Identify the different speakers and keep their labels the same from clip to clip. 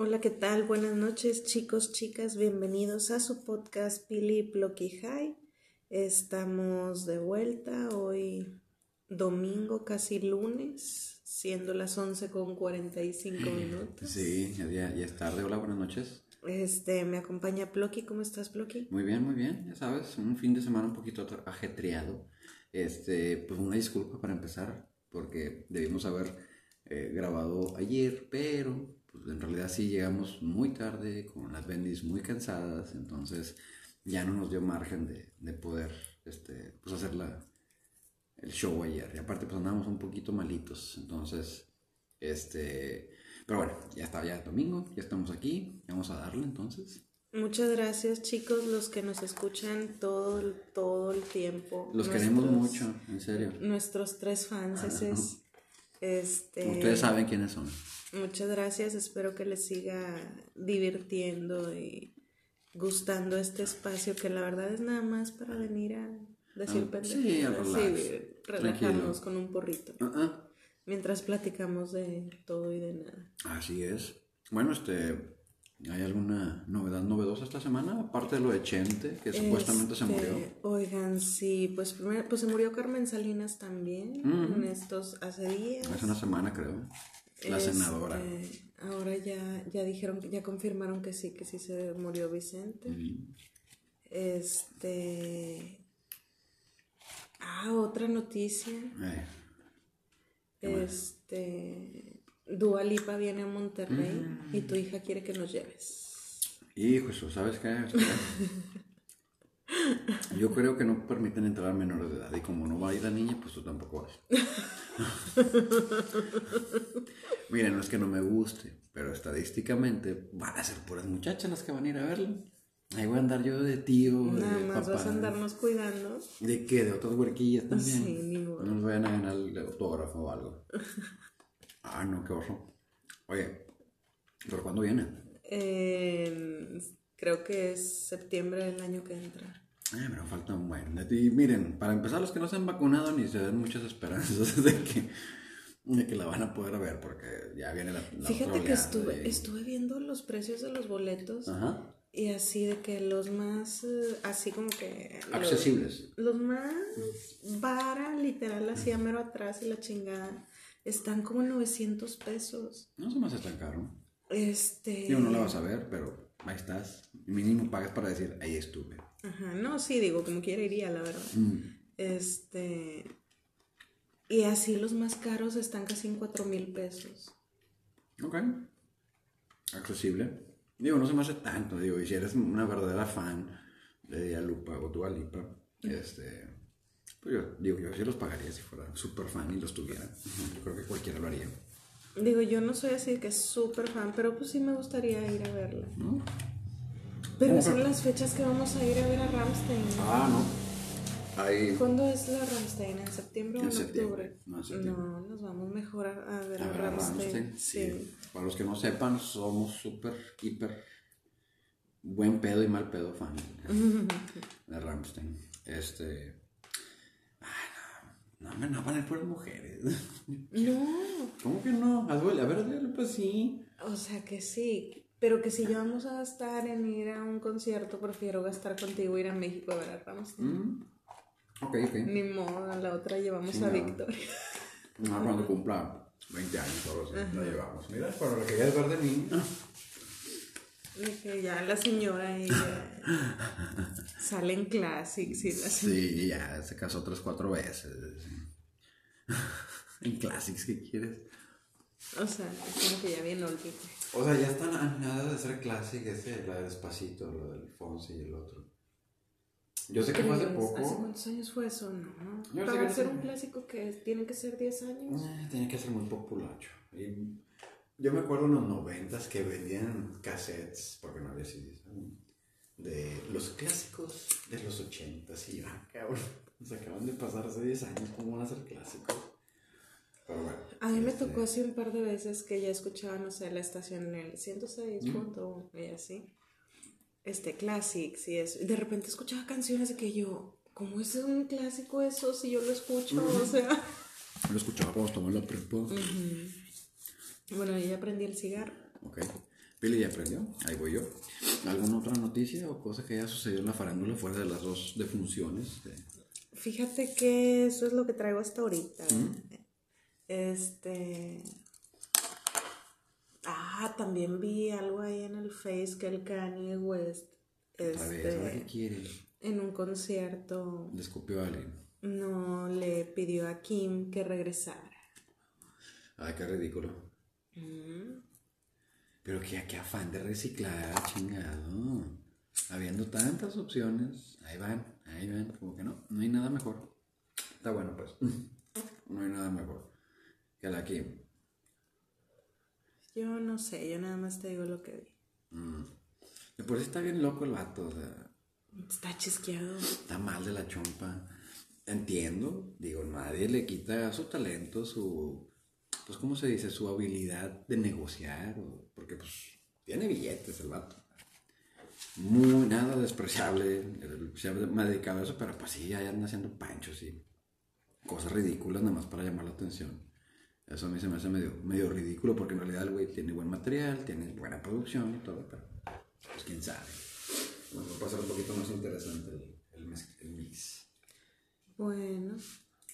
Speaker 1: Hola, ¿qué tal? Buenas noches, chicos, chicas. Bienvenidos a su podcast Pili Blocky High. Estamos de vuelta hoy, domingo, casi lunes, siendo las 11 con 45 minutos.
Speaker 2: Sí, ya, ya es tarde. Hola, buenas noches.
Speaker 1: Este, me acompaña Plocky. ¿Cómo estás, Plocky?
Speaker 2: Muy bien, muy bien. Ya sabes, un fin de semana un poquito ajetreado. Este, pues una disculpa para empezar, porque debimos haber eh, grabado ayer, pero pues en realidad sí llegamos muy tarde, con las bendis muy cansadas, entonces ya no nos dio margen de, de poder este, pues hacer la, el show ayer. Y aparte pues andábamos un poquito malitos, entonces, este, pero bueno, ya está, ya es domingo, ya estamos aquí, vamos a darle entonces.
Speaker 1: Muchas gracias chicos, los que nos escuchan todo, el- todo el tiempo.
Speaker 2: Los queremos mucho, en serio.
Speaker 1: Nuestros tres fans, ese es, este...
Speaker 2: Ustedes saben quiénes son.
Speaker 1: Muchas gracias, espero que les siga divirtiendo y gustando este espacio que la verdad es nada más para venir a decir
Speaker 2: Ah,
Speaker 1: pendejadas
Speaker 2: sí,
Speaker 1: relajarnos con un porrito mientras platicamos de todo y de nada.
Speaker 2: Así es. Bueno, este, ¿hay alguna novedad novedosa esta semana? Aparte de lo de Chente, que supuestamente se
Speaker 1: Este,
Speaker 2: murió.
Speaker 1: Oigan, sí, pues primero, pues se murió Carmen Salinas también en estos hace días.
Speaker 2: Hace una semana, creo. La
Speaker 1: Este,
Speaker 2: senadora.
Speaker 1: Ahora ya, ya dijeron, ya confirmaron que sí, que sí se murió Vicente.
Speaker 2: Mm.
Speaker 1: Este. Ah, otra noticia.
Speaker 2: Eh,
Speaker 1: Este. Dua Lipa viene a Monterrey
Speaker 2: Mm.
Speaker 1: y tu hija quiere que nos lleves.
Speaker 2: Hijo, eso, ¿sabes qué? Yo creo que no permiten entrar a menores de edad. Y como no va a ir la niña, pues tú tampoco vas. Miren, no es que no me guste, pero estadísticamente van a ser puras muchachas las que van a ir a verlo. Ahí voy a andar yo de tío, de
Speaker 1: Nada más
Speaker 2: papá.
Speaker 1: vas a andarnos cuidando.
Speaker 2: ¿De qué? ¿De otras huerquillas también?
Speaker 1: Sí, ni modo.
Speaker 2: No nos vayan a ganar el autógrafo o algo. ah, no, qué oso. Oye, ¿pero cuándo viene?
Speaker 1: Eh, creo que es septiembre del año que entra.
Speaker 2: Eh, pero falta un buen. Y miren, para empezar, los que no se han vacunado ni se den muchas esperanzas de que, de que la van a poder ver, porque ya viene la, la
Speaker 1: Fíjate que estuve, estuve viendo los precios de los boletos
Speaker 2: Ajá.
Speaker 1: y así de que los más, eh, así como que... los-
Speaker 2: Accesibles.
Speaker 1: Los más vara, literal, así a mero atrás y la chingada, están como en 900 pesos.
Speaker 2: No se me hace tan caro.
Speaker 1: Este.
Speaker 2: Digo, no la vas a ver, pero ahí estás. Mínimo pagas para decir, ahí estuve.
Speaker 1: Ajá, no, sí, digo, como quiera iría, la verdad.
Speaker 2: Mm.
Speaker 1: Este. Y así los más caros están casi en 4 mil pesos.
Speaker 2: Ok. Accesible. Digo, no se me hace tanto, digo, y si eres una verdadera fan de Dialupa o Dualipa, este, pues yo digo, yo sí los pagaría si fuera súper fan y los tuviera. Yo creo que cualquiera lo haría.
Speaker 1: Digo, yo no soy así que súper fan, pero pues sí me gustaría ir a verla.
Speaker 2: ¿no?
Speaker 1: Pero
Speaker 2: ¿Cómo
Speaker 1: son las fechas que vamos a ir a ver a Ramstein.
Speaker 2: Ah, no. Ahí.
Speaker 1: ¿Cuándo es la Ramstein? ¿En septiembre o
Speaker 2: En
Speaker 1: en
Speaker 2: septiembre.
Speaker 1: octubre?
Speaker 2: No, en septiembre.
Speaker 1: No, nos vamos mejor a, ver
Speaker 2: A
Speaker 1: a,
Speaker 2: ver, a
Speaker 1: Ramstein. Sí.
Speaker 2: Para los que no sepan, somos súper, hiper, buen pedo y mal pedo fan de Ramstein. Este. No, no, me no van a ir puras mujeres.
Speaker 1: No,
Speaker 2: ¿Cómo que no? Haz duele. A ver, pues sí.
Speaker 1: o sea que sí. Pero que si ya vamos a gastar en ir a un concierto, prefiero gastar contigo ir a México a ver a.
Speaker 2: Mm. Ok, ok.
Speaker 1: Ni modo, a la otra llevamos
Speaker 2: Sí,
Speaker 1: a
Speaker 2: no.
Speaker 1: Victoria.
Speaker 2: No, cuando cumpla 20 años así, la llevamos. Mira, para lo que querías ver de mí.
Speaker 1: De que ya la señora ella sale en Classics y la
Speaker 2: Sí, ya se casó tres, cuatro veces. en Classics, ¿qué quieres?
Speaker 1: O sea, es como que ya bien olvidé.
Speaker 2: O sea, ya están a nada de ser Classic, ese, la de Despacito, lo del Fonsi y el otro. Yo sé que fue hace
Speaker 1: ¿Crees? ¿Hace
Speaker 2: poco.
Speaker 1: cuántos años fue eso? No.
Speaker 2: Yo sé
Speaker 1: Para
Speaker 2: que
Speaker 1: ser
Speaker 2: hace-
Speaker 1: un clásico que tiene que ser 10 años.
Speaker 2: Eh, tenía que ser muy popular. Y yo me acuerdo en los noventas que vendían cassettes, porque no había CDs, de los clásicos de los ochentas. Y yo, ah, cabrón, nos acaban de pasar hace 10 años, ¿cómo van a ser clásicos? Pero bueno.
Speaker 1: A mí me
Speaker 2: este,
Speaker 1: tocó así un par de veces que ya escuchaba, no sé, la estación en el 106.1 y así. Este, Classics y eso. Y de repente escuchaba canciones de que yo, ¿cómo es un clásico eso si yo lo escucho? O sea.
Speaker 2: Lo escuchaba cuando en la prepa.
Speaker 1: Bueno, ya aprendí el cigarro.
Speaker 2: Ok. Pili ya aprendió, ahí voy yo. ¿Alguna otra noticia o cosa que haya sucedido en la farándula fuera de las dos defunciones?
Speaker 1: Fíjate que eso es lo que traigo hasta ahorita. Este. Ah, también vi algo ahí en el Face que el Kanye West. Este,
Speaker 2: qué quiere?
Speaker 1: En un concierto.
Speaker 2: Le escupió a alguien.
Speaker 1: No, le pidió a Kim que regresara.
Speaker 2: Ay, qué ridículo. Pero qué, qué afán de reciclar, chingado. Habiendo tantas opciones, ahí van, ahí van, como que no, no hay nada mejor. Está bueno, pues. No hay nada mejor que la Kim.
Speaker 1: Yo no sé, yo nada más te digo lo que vi.
Speaker 2: Mm. por eso está bien loco el vato, o sea.
Speaker 1: Está chisqueado.
Speaker 2: Está mal de la chompa. Entiendo, digo, nadie le quita su talento, su pues, ¿cómo se dice? Su habilidad de negociar, porque pues tiene billetes el vato. Muy, nada despreciable, se ha dedicado a eso, pero pues sí, ya anda haciendo panchos y cosas ridículas nada más para llamar la atención. Eso a mí se me hace medio, medio ridículo porque en realidad el güey tiene buen material, tiene buena producción y todo, pero pues quién sabe. Bueno, va a ser un poquito más interesante el, el mix.
Speaker 1: Bueno,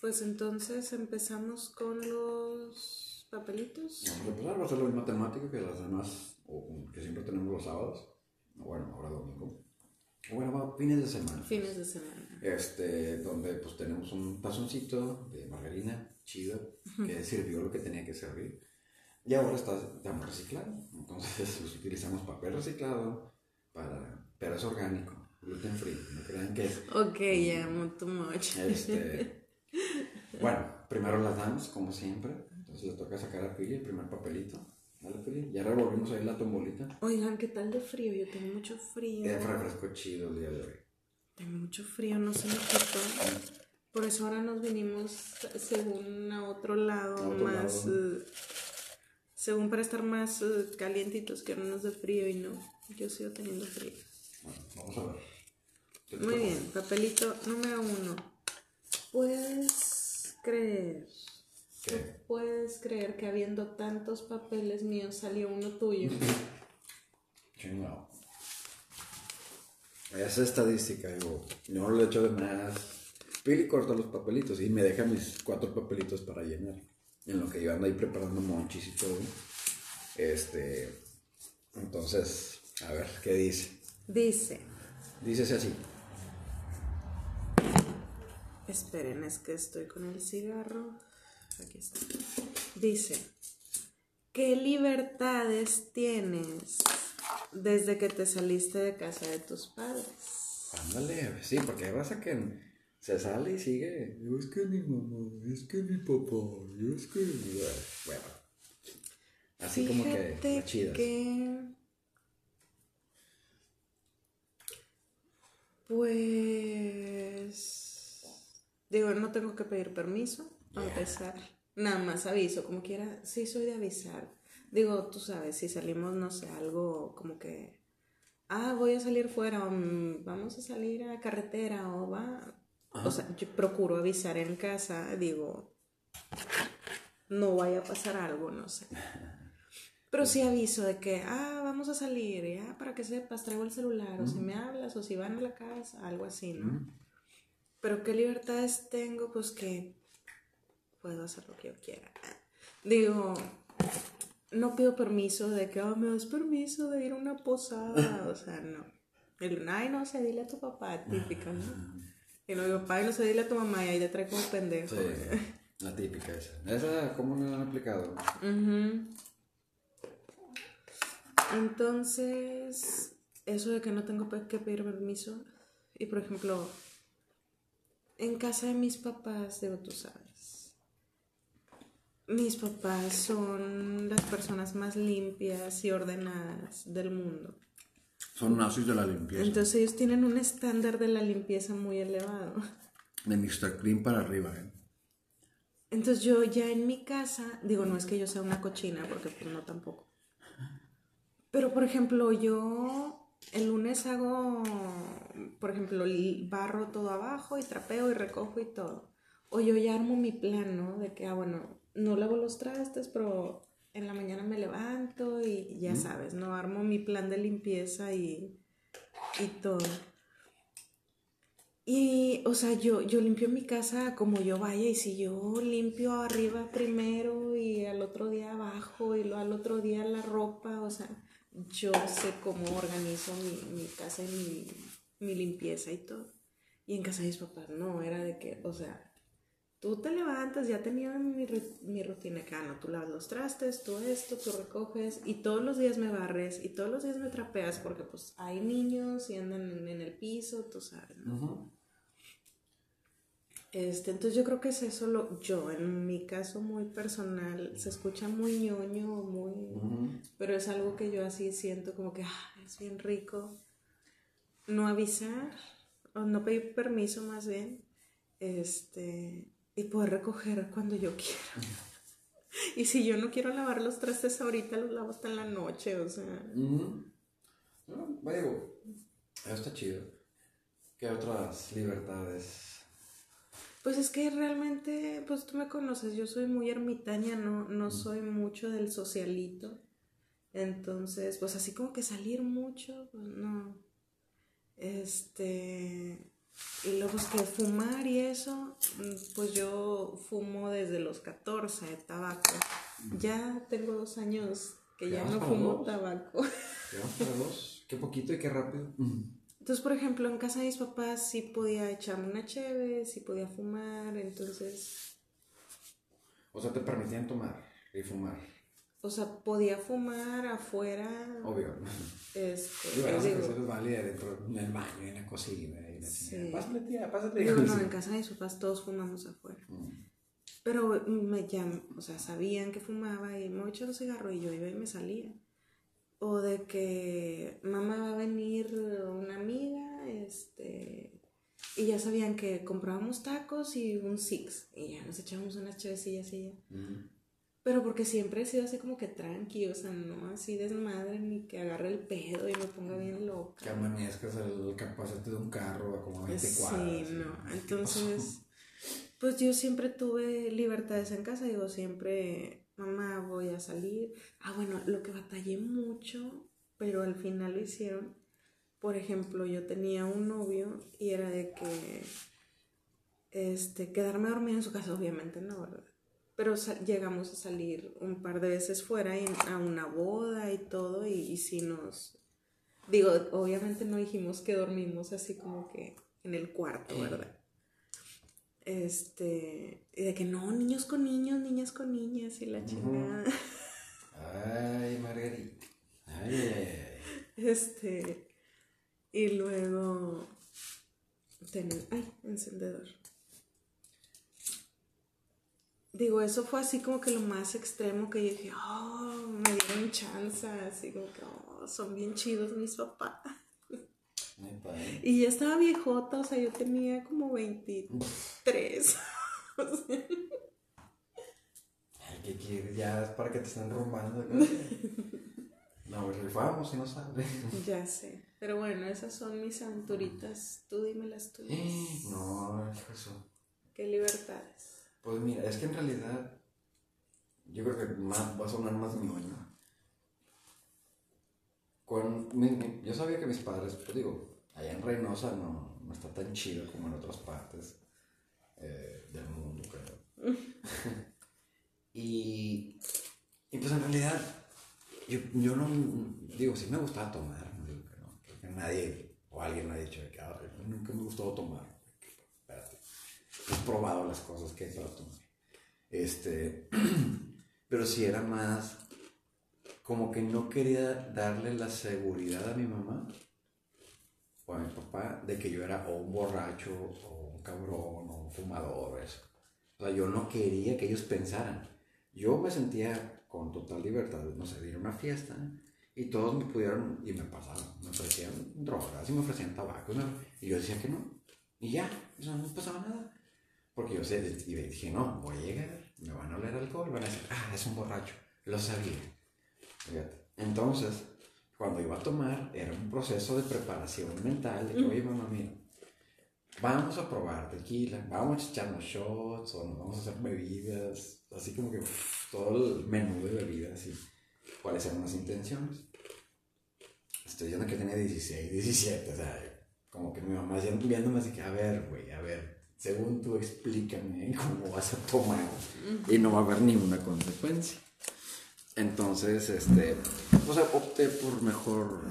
Speaker 1: pues entonces empezamos con los papelitos.
Speaker 2: Vamos a empezar, va a ser la misma temática que las demás, o que siempre tenemos los sábados. Bueno, ahora domingo. Bueno, fines de semana.
Speaker 1: Fines de semana.
Speaker 2: Este, donde pues tenemos un tazoncito de margarina chido que sirvió lo que tenía que servir. Y ahora está, estamos reciclando. Entonces pues, utilizamos papel reciclado para, pero es orgánico, gluten free. No crean que es.
Speaker 1: Ok, ya, yeah, too much.
Speaker 2: Este, bueno, primero las damos, como siempre. Entonces le toca sacar a Pili el primer papelito. Dale, Pili. Ya revolvimos ahí la tombolita.
Speaker 1: Oigan, ¿qué tal de frío? Yo tengo mucho frío.
Speaker 2: Es refresco chido el día de hoy.
Speaker 1: Tengo mucho frío, no se me quitó. Por eso ahora nos vinimos según a otro lado, más. Eh, según para estar más uh, calientitos, que no nos dé frío y no. Yo sigo teniendo frío.
Speaker 2: Bueno, vamos a ver.
Speaker 1: Muy bien, papelito número uno. Puedes creer puedes creer que habiendo tantos papeles míos salió uno tuyo?
Speaker 2: Chingado. Esa estadística, digo, yo no le echo de más. Pili corta los papelitos y me deja mis cuatro papelitos para llenar. En lo que yo ando ahí preparando monchis y todo. Este. Entonces, a ver, ¿qué dice?
Speaker 1: Dice.
Speaker 2: Dice así.
Speaker 1: Esperen, es que estoy con el cigarro. Aquí está. Dice, ¿qué libertades tienes desde que te saliste de casa de tus padres?
Speaker 2: Ándale, sí, porque pasa que se sale y sigue. Es que mi mamá, es que mi papá, es que. Bueno, así como que. Chidas. que.
Speaker 1: Pues. Digo, no tengo que pedir permiso a empezar. Nada más aviso, como quiera, sí soy de avisar. Digo, tú sabes, si salimos, no sé, algo como que, ah, voy a salir fuera, o mm, vamos a salir a carretera, o va. O sea, yo procuro avisar en casa, digo, no vaya a pasar algo, no sé. Pero sí aviso de que, ah, vamos a salir, ya, para que sepas, traigo el celular, o si me hablas, o si van a la casa, algo así, ¿no? Pero qué libertades tengo, pues que puedo hacer lo que yo quiera. Digo, no pido permiso de que, oh, me das permiso de ir a una posada. O sea, no. El, ay, no sé, dile a tu papá, típica, ¿no? Y luego, papá, no sé, dile a tu mamá y ahí te trae como pendejo.
Speaker 2: la típica esa. Esa, ¿cómo no la han aplicado?
Speaker 1: Entonces, eso de que no tengo que pedir permiso. Y por ejemplo, en casa de mis papás, digo, tú sabes mis papás son las personas más limpias y ordenadas del mundo.
Speaker 2: Son nazis de la limpieza.
Speaker 1: Entonces ellos tienen un estándar de la limpieza muy elevado.
Speaker 2: De Mr. Clean para arriba, ¿eh?
Speaker 1: Entonces yo ya en mi casa, digo, no es que yo sea una cochina, porque pues no tampoco. Pero por ejemplo, yo el lunes hago, por ejemplo, barro todo abajo y trapeo y recojo y todo. O yo ya armo mi plan, ¿no? De que, ah, bueno, no lavo los trastes, pero en la mañana me levanto y ya sabes, ¿no? Armo mi plan de limpieza y, y todo. Y, o sea, yo, yo limpio mi casa como yo vaya y si yo limpio arriba primero y al otro día abajo y lo, al otro día la ropa, o sea, yo sé cómo organizo mi, mi casa y mi, mi limpieza y todo. Y en casa de mis papás no, era de que, o sea, tú te levantas, ya tenía mi, mi rutina acá, no, tú lavas los trastes, tú esto, tú recoges y todos los días me barres y todos los días me trapeas porque pues hay niños y andan en, el piso, tú sabes, ¿no? Este, entonces yo creo que es eso lo, yo, en mi caso muy personal, se escucha muy ñoño, muy, pero es algo que yo así siento como que ah, es bien rico no avisar, o no pedir permiso más bien, este, y poder recoger cuando yo quiera. y si yo no quiero lavar los trastes ahorita, los lavo hasta en la noche, o sea.
Speaker 2: no, bueno, eso está chido. ¿Qué otras libertades?
Speaker 1: Pues es que realmente, pues tú me conoces, yo soy muy ermitaña, no, no soy mucho del socialito. Entonces, pues así como que salir mucho, pues no. Este, y luego es que fumar y eso, pues yo fumo desde los 14, tabaco. Ya tengo dos años que ya no fumo tabaco.
Speaker 2: para dos? Qué poquito y qué rápido.
Speaker 1: Entonces, por ejemplo, en casa de mis papás sí podía echarme una cheve, sí podía fumar, entonces...
Speaker 2: O sea, te permitían tomar y fumar.
Speaker 1: O sea, podía fumar afuera.
Speaker 2: Obvio.
Speaker 1: Este,
Speaker 2: digo, las es válida dentro del baño, en la cocina. Y la sí. Pásale, tía, pásale.
Speaker 1: Digo, no, en casa de mis papás todos fumamos afuera. Mm. Pero me llaman, o sea, sabían que fumaba y me voy a echar un cigarro y yo iba y me salía. O de que mamá va a venir una amiga, este, y ya sabían que comprábamos tacos y un six, y ya nos echábamos unas chavecillas y ya. Pero porque siempre he sido así como que tranqui, o sea, no así desmadre ni que agarre el pedo y me ponga bien loca.
Speaker 2: Que amanezcas el capacete de un carro a como 20
Speaker 1: Sí, no. Entonces, pues yo siempre tuve libertades en casa, digo, siempre, mamá, voy a salir. Ah, bueno, lo que batallé mucho, pero al final lo hicieron. Por ejemplo, yo tenía un novio y era de que, este, quedarme dormida en su casa, obviamente no, ¿verdad? pero llegamos a salir un par de veces fuera a una boda y todo y, si nos digo obviamente no dijimos que dormimos así como que en el cuarto verdad este y de que no niños con niños niñas con niñas y la chingada
Speaker 2: ay Margarita ay, ay, ay.
Speaker 1: este y luego tener ay encendedor digo, eso fue así como que lo más extremo que yo dije, oh, me dieron chance, así como que, oh, son bien chidos mis papás. Y ya estaba viejota, o sea, yo tenía como 23.
Speaker 2: Ay, ¿qué quieres? Ya es para que te estén robando. No, rifamos y no sale.
Speaker 1: Ya sé. Pero bueno, esas son mis aventuritas. Tú dime las tuyas.
Speaker 2: No, eso.
Speaker 1: Qué libertades.
Speaker 2: Pues mira, es que en realidad yo creo que más, va a sonar más ñoño. yo sabía que mis padres, pues digo, allá en Reynosa no, no está tan chido como en otras partes eh, del mundo, creo. y, y pues en realidad, yo, yo, no, digo, sí me gustaba tomar, no digo que no, creo que nadie o alguien me ha dicho que ah, nunca me gustó tomar he probado las cosas que he tomar. Este, pero si era más como que no quería darle la seguridad a mi mamá o a mi papá de que yo era o un borracho o un cabrón o un fumador eso. O sea, yo no quería que ellos pensaran. Yo me sentía con total libertad, no sé, de ir a una fiesta y todos me pudieron, y me pasaban, me ofrecían drogas y me ofrecían tabaco y yo decía que no. Y ya, o sea, no pasaba nada. Porque yo sé, y dije, no, voy a llegar, me van a oler alcohol, van a decir, ah, es un borracho. Lo sabía. Entonces, cuando iba a tomar, era un proceso de preparación mental, de que, oye, mamá, mía, vamos a probar tequila, vamos a echarnos shots, o nos vamos a hacer bebidas, así como que todo el menú de bebidas, así. cuáles eran las intenciones. Estoy diciendo que tenía 16, 17, o sea, como que mi mamá viéndome así que, a ver, güey, a ver, según tú explícame cómo vas a tomar y no va a haber ninguna consecuencia. Entonces, este, o sea, opté por mejor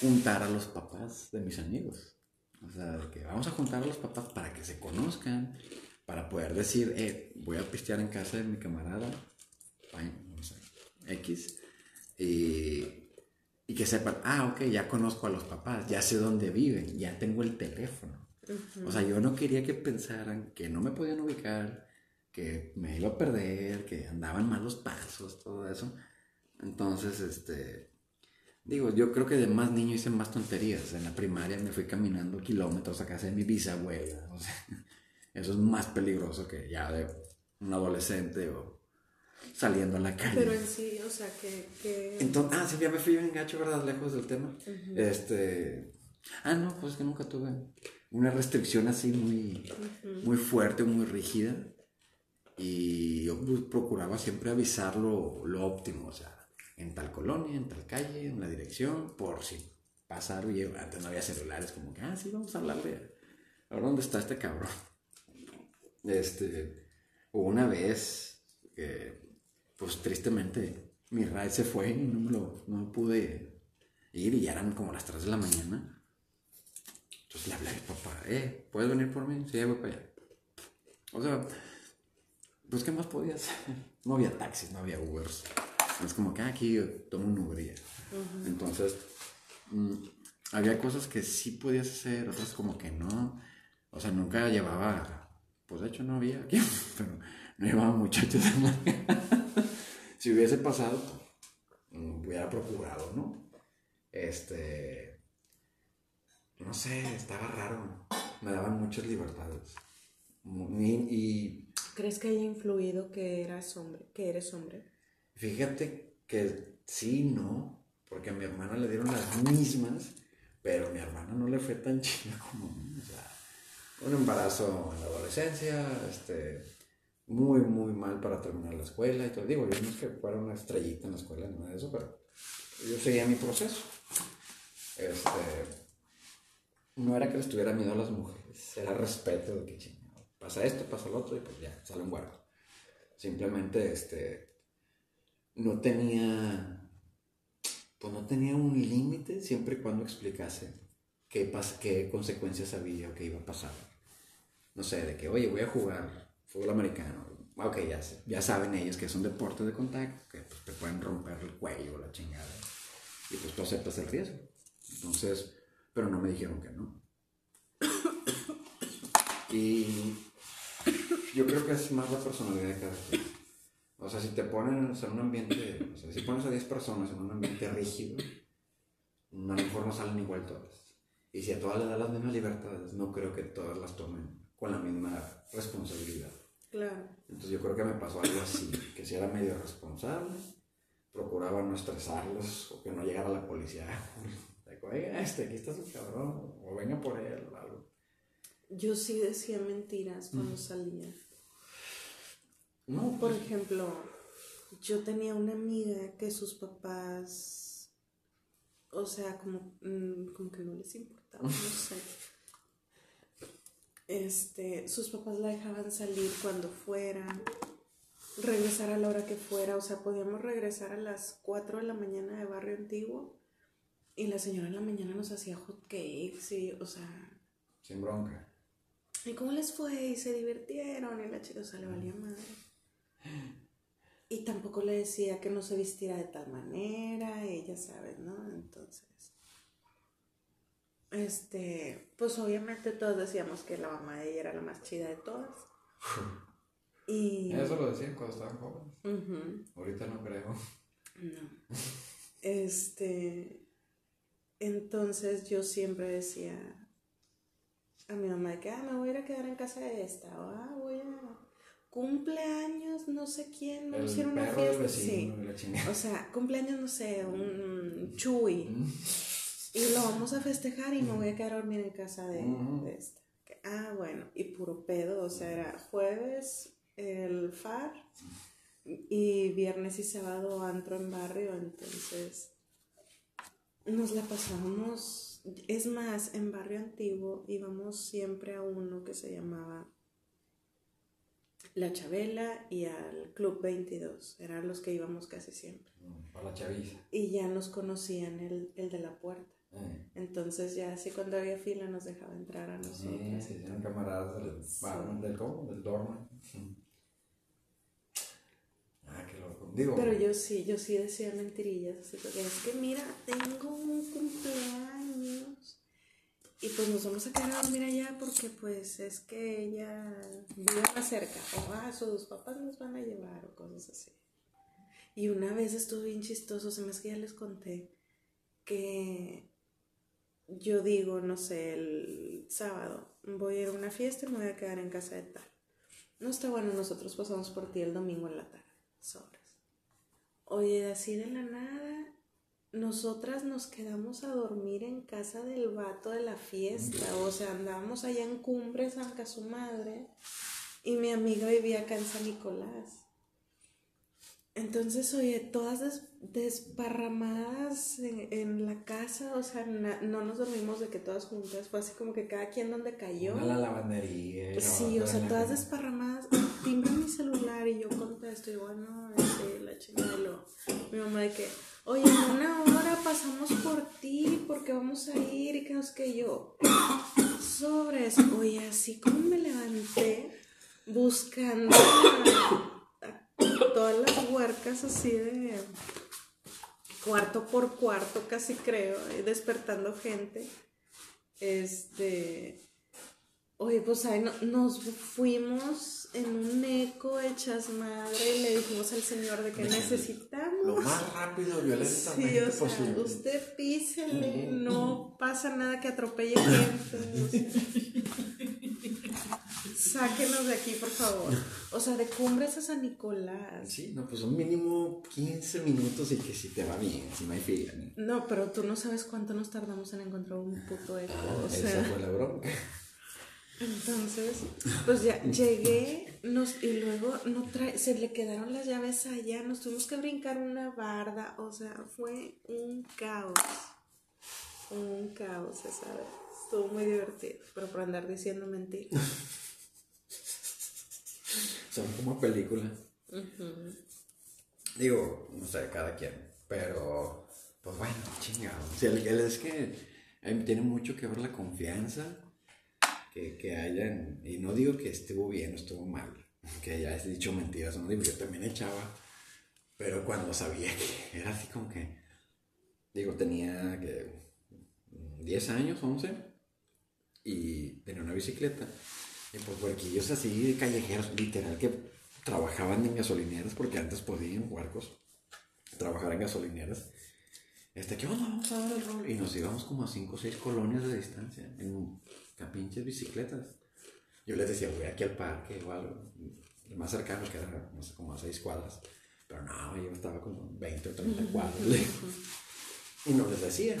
Speaker 2: juntar a los papás de mis amigos. O sea, que vamos a juntar a los papás para que se conozcan, para poder decir, eh, voy a pistear en casa de mi camarada, no sé, X, y, y que sepan, ah, ok, ya conozco a los papás, ya sé dónde viven, ya tengo el teléfono. O sea, yo no quería que pensaran que no me podían ubicar, que me iba a perder, que andaban malos pasos, todo eso. Entonces, este, digo, yo creo que de más niño hice más tonterías. En la primaria me fui caminando kilómetros a casa de mi bisabuela. O sea, eso es más peligroso que ya de un adolescente o saliendo a la calle.
Speaker 1: Pero en sí, o sea, que...
Speaker 2: Entonces, ah, sí, ya me fui bien gacho, ¿verdad? Lejos del tema. Este... Ah, no, pues que nunca tuve una restricción así muy, muy fuerte, muy rígida. Y yo pues, procuraba siempre avisar lo, óptimo, o sea, en tal colonia, en tal calle, en la dirección, por si pasa algo. Antes no había celulares, como que, ah, sí, vamos a hablarle. Ahora, ¿dónde está este cabrón? Este, una vez que, pues tristemente, mi ride se fue y no me, lo, no pude ir y ya eran como las 3 de la mañana. Entonces le hablé a mi papá, eh, ¿puedes venir por mí? Sí, voy para allá. O sea, pues ¿qué más podías? No había taxis, no había Ubers. Es como que ah, aquí tomo un Uber. Entonces, mm, había cosas que sí podías hacer, otras como que no. O sea, nunca llevaba, pues de hecho no había aquí, pero no llevaba muchachos Si hubiese pasado, hubiera procurado, ¿no? Este, no sé, estaba raro. Me daban muchas libertades. Y,
Speaker 1: ¿Crees que haya influido que eras hombre, que eres hombre?
Speaker 2: Fíjate que sí, no, porque a mi hermana le dieron las mismas, pero a mi hermana no le fue tan chida como O sea, un embarazo en la adolescencia, este, muy, muy mal para terminar la escuela y todo. Digo, yo no es que fuera una estrellita en la escuela, nada de eso, pero yo seguía mi proceso. Este, no era que les tuviera miedo a las mujeres, era respeto de que pasa esto, pasa lo otro y pues ya, sale un huevo. Simplemente, este, no tenía, pues no tenía un límite siempre y cuando explicase qué, qué consecuencias había o qué iba a pasar. No sé, de que, oye, voy a jugar fútbol americano. Ok, ya, ya saben ellos que es un deporte de contacto, que pues, te pueden romper el cuello, la chingada. Y pues tú aceptas el riesgo. Entonces, pero no me dijeron que no. Y yo creo que es más la personalidad de cada quien. O sea, si te ponen en un ambiente, o sea, si pones a 10 personas en un ambiente rígido, a lo mejor no salen igual todas. Y si a todas les dan las mismas libertades, no creo que todas las tomen con la misma responsabilidad.
Speaker 1: Claro.
Speaker 2: Entonces yo creo que me pasó algo así, que si era medio responsable, procuraba no estresarlos o que no llegara la policía oiga, este, aquí está su cabrón, o venga por él o algo.
Speaker 1: Yo sí decía mentiras cuando salía. No. Por ejemplo, yo tenía una amiga que sus papás, o sea, como, mm, como que no les importaba, no sé. Este, sus papás la dejaban salir cuando fuera, regresar a la hora que fuera, o sea, podíamos regresar a las 4 de la mañana de barrio antiguo y la señora en la mañana nos hacía hot cakes y, o sea...
Speaker 2: Sin bronca.
Speaker 1: ¿Y cómo les fue? Y se divirtieron y la chica, o le valía madre. Y tampoco le decía que no se vistiera de tal manera, ella sabe, ¿no? Entonces, este, pues obviamente todos decíamos que la mamá de ella era la más chida de todas.
Speaker 2: Y... Eso lo decían cuando estaban jóvenes. Ahorita no creo.
Speaker 1: No. Este, entonces yo siempre decía a mi mamá que, ah, me voy a ir a quedar en casa de esta, o ah, voy a cumpleaños, no sé quién, me hicieron una fiesta. sí. O sea, cumpleaños, no sé, un chuy. Mm. y lo vamos a festejar y me voy a quedar a dormir en casa de, de esta. ah, bueno, y puro pedo, o sea, era jueves el FAR, Y viernes y sábado antro en barrio, entonces nos la pasábamos, es más, en barrio antiguo íbamos siempre a uno que se llamaba La Chabela y al Club 22, eran los que íbamos casi siempre.
Speaker 2: Para la chaviza.
Speaker 1: Y ya nos conocían el, el de la puerta.
Speaker 2: Eh.
Speaker 1: Entonces ya así cuando había fila nos dejaba entrar a nosotros.
Speaker 2: Sí, sí, eran camaradas del bar, del cómo, del dorma.
Speaker 1: Pero yo sí, yo sí decía mentirillas, es que mira, tengo un cumpleaños y pues nos vamos a quedar a dormir allá porque pues es que ella vive más cerca o ah, sus papás nos van a llevar o cosas así. Y una vez estuvo bien chistoso, se me hace que ya les conté que yo digo, no sé, el sábado voy a ir a una fiesta y me voy a quedar en casa de tal. No está bueno, nosotros pasamos por ti el domingo en la tarde, sobres. Oye, así de la nada, nosotras nos quedamos a dormir en casa del vato de la fiesta, o sea, andábamos allá en Cumbres, San su madre, y mi amiga vivía acá en San Nicolás. Entonces, oye, todas des- desparramadas en, en la casa, o sea, na- no nos dormimos de que todas juntas, fue así como que cada quien donde cayó.
Speaker 2: una la lavandería.
Speaker 1: Sí, o sea, todas desparramadas. Timbra mi celular y yo contesto y bueno, este, la chingada luego mi mamá de que, oye, en una hora pasamos por ti porque vamos a ir y que no sé qué Y yo. Sobres, oye, así como me levanté buscando todas las huercas así de cuarto por cuarto, casi creo, y despertando gente. Este. Oye, pues ahí no- nos fuimos en un eco hechas madre y le dijimos al señor de que necesitamos.
Speaker 2: Lo más rápido,
Speaker 1: Sí,
Speaker 2: violentamente
Speaker 1: o sea,
Speaker 2: posible.
Speaker 1: usted písele, no pasa nada que atropelle gente. Sáquenos de aquí, por favor. O sea, de Cumbres a San Nicolás.
Speaker 2: Sí, no, pues un mínimo 15 minutos y que si te va bien, si no hay fila. ¿no?
Speaker 1: No, pero tú no sabes cuánto nos tardamos en encontrar un puto eco.
Speaker 2: Ah,
Speaker 1: o
Speaker 2: esa fue la bronca.
Speaker 1: entonces, pues ya llegué nos, y luego no trae, se le quedaron las llaves allá, nos tuvimos que brincar una barda, o sea, fue un caos. Un caos esa vez. Estuvo muy divertido, pero por andar diciendo mentiras.
Speaker 2: Son como película. Digo, no sé, cada quien. Pero, pues bueno, chingado. O sea, el, el es que ahí tiene mucho que ver la confianza que, que hayan. Y no digo que estuvo bien o estuvo mal. Que ya he dicho mentiras. No digo, yo también echaba. Pero cuando sabía que era así como que. Digo, tenía que 10 años, 11. Y tenía una bicicleta. Pues huerquillos así callejeros, literal, que trabajaban en gasolineras, porque antes podían, huercos, trabajar en gasolineras. Este, ¿qué onda? Vamos a dar el rol. Y nos íbamos como a 5 o 6 colonias de distancia, en capinches bicicletas. Yo les decía, voy aquí al parque o algo. El más cercano que era, no sé, como a 6 cuadras. Pero no, yo estaba como 20 o 30 cuadras lejos. Y no les decía.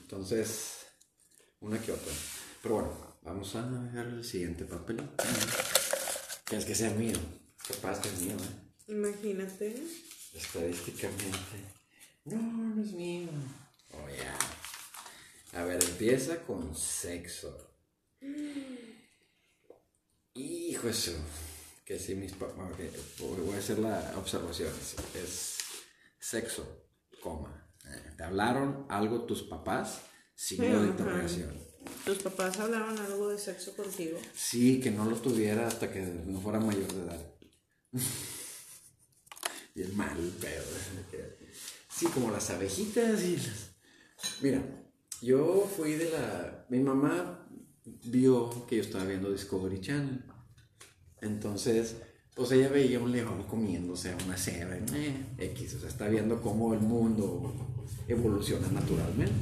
Speaker 2: Entonces, una que otra. Pero bueno, vamos a ver el siguiente papel. Que es que sea mío. Capaz que es mío, ¿eh?
Speaker 1: Imagínate.
Speaker 2: Estadísticamente. No, no es mío. Oh, ya. A ver, empieza con sexo. Hijo eso. Que si mis papás. voy a hacer la observación. Es, sexo, coma. Eh, ¿Te hablaron algo tus papás? Signo de
Speaker 1: Ajá.
Speaker 2: interrogación.
Speaker 1: ¿Tus papás hablaron algo de sexo contigo?
Speaker 2: Sí, que no lo tuviera hasta que no fuera mayor de edad. y el mal pedo. Sí, como las abejitas y las... Mira, yo fui de la... Mi mamá vio que yo estaba viendo Discovery Channel. Entonces, pues ella veía un león comiéndose a una cebra. Eh, X, o sea, está viendo cómo el mundo evoluciona naturalmente.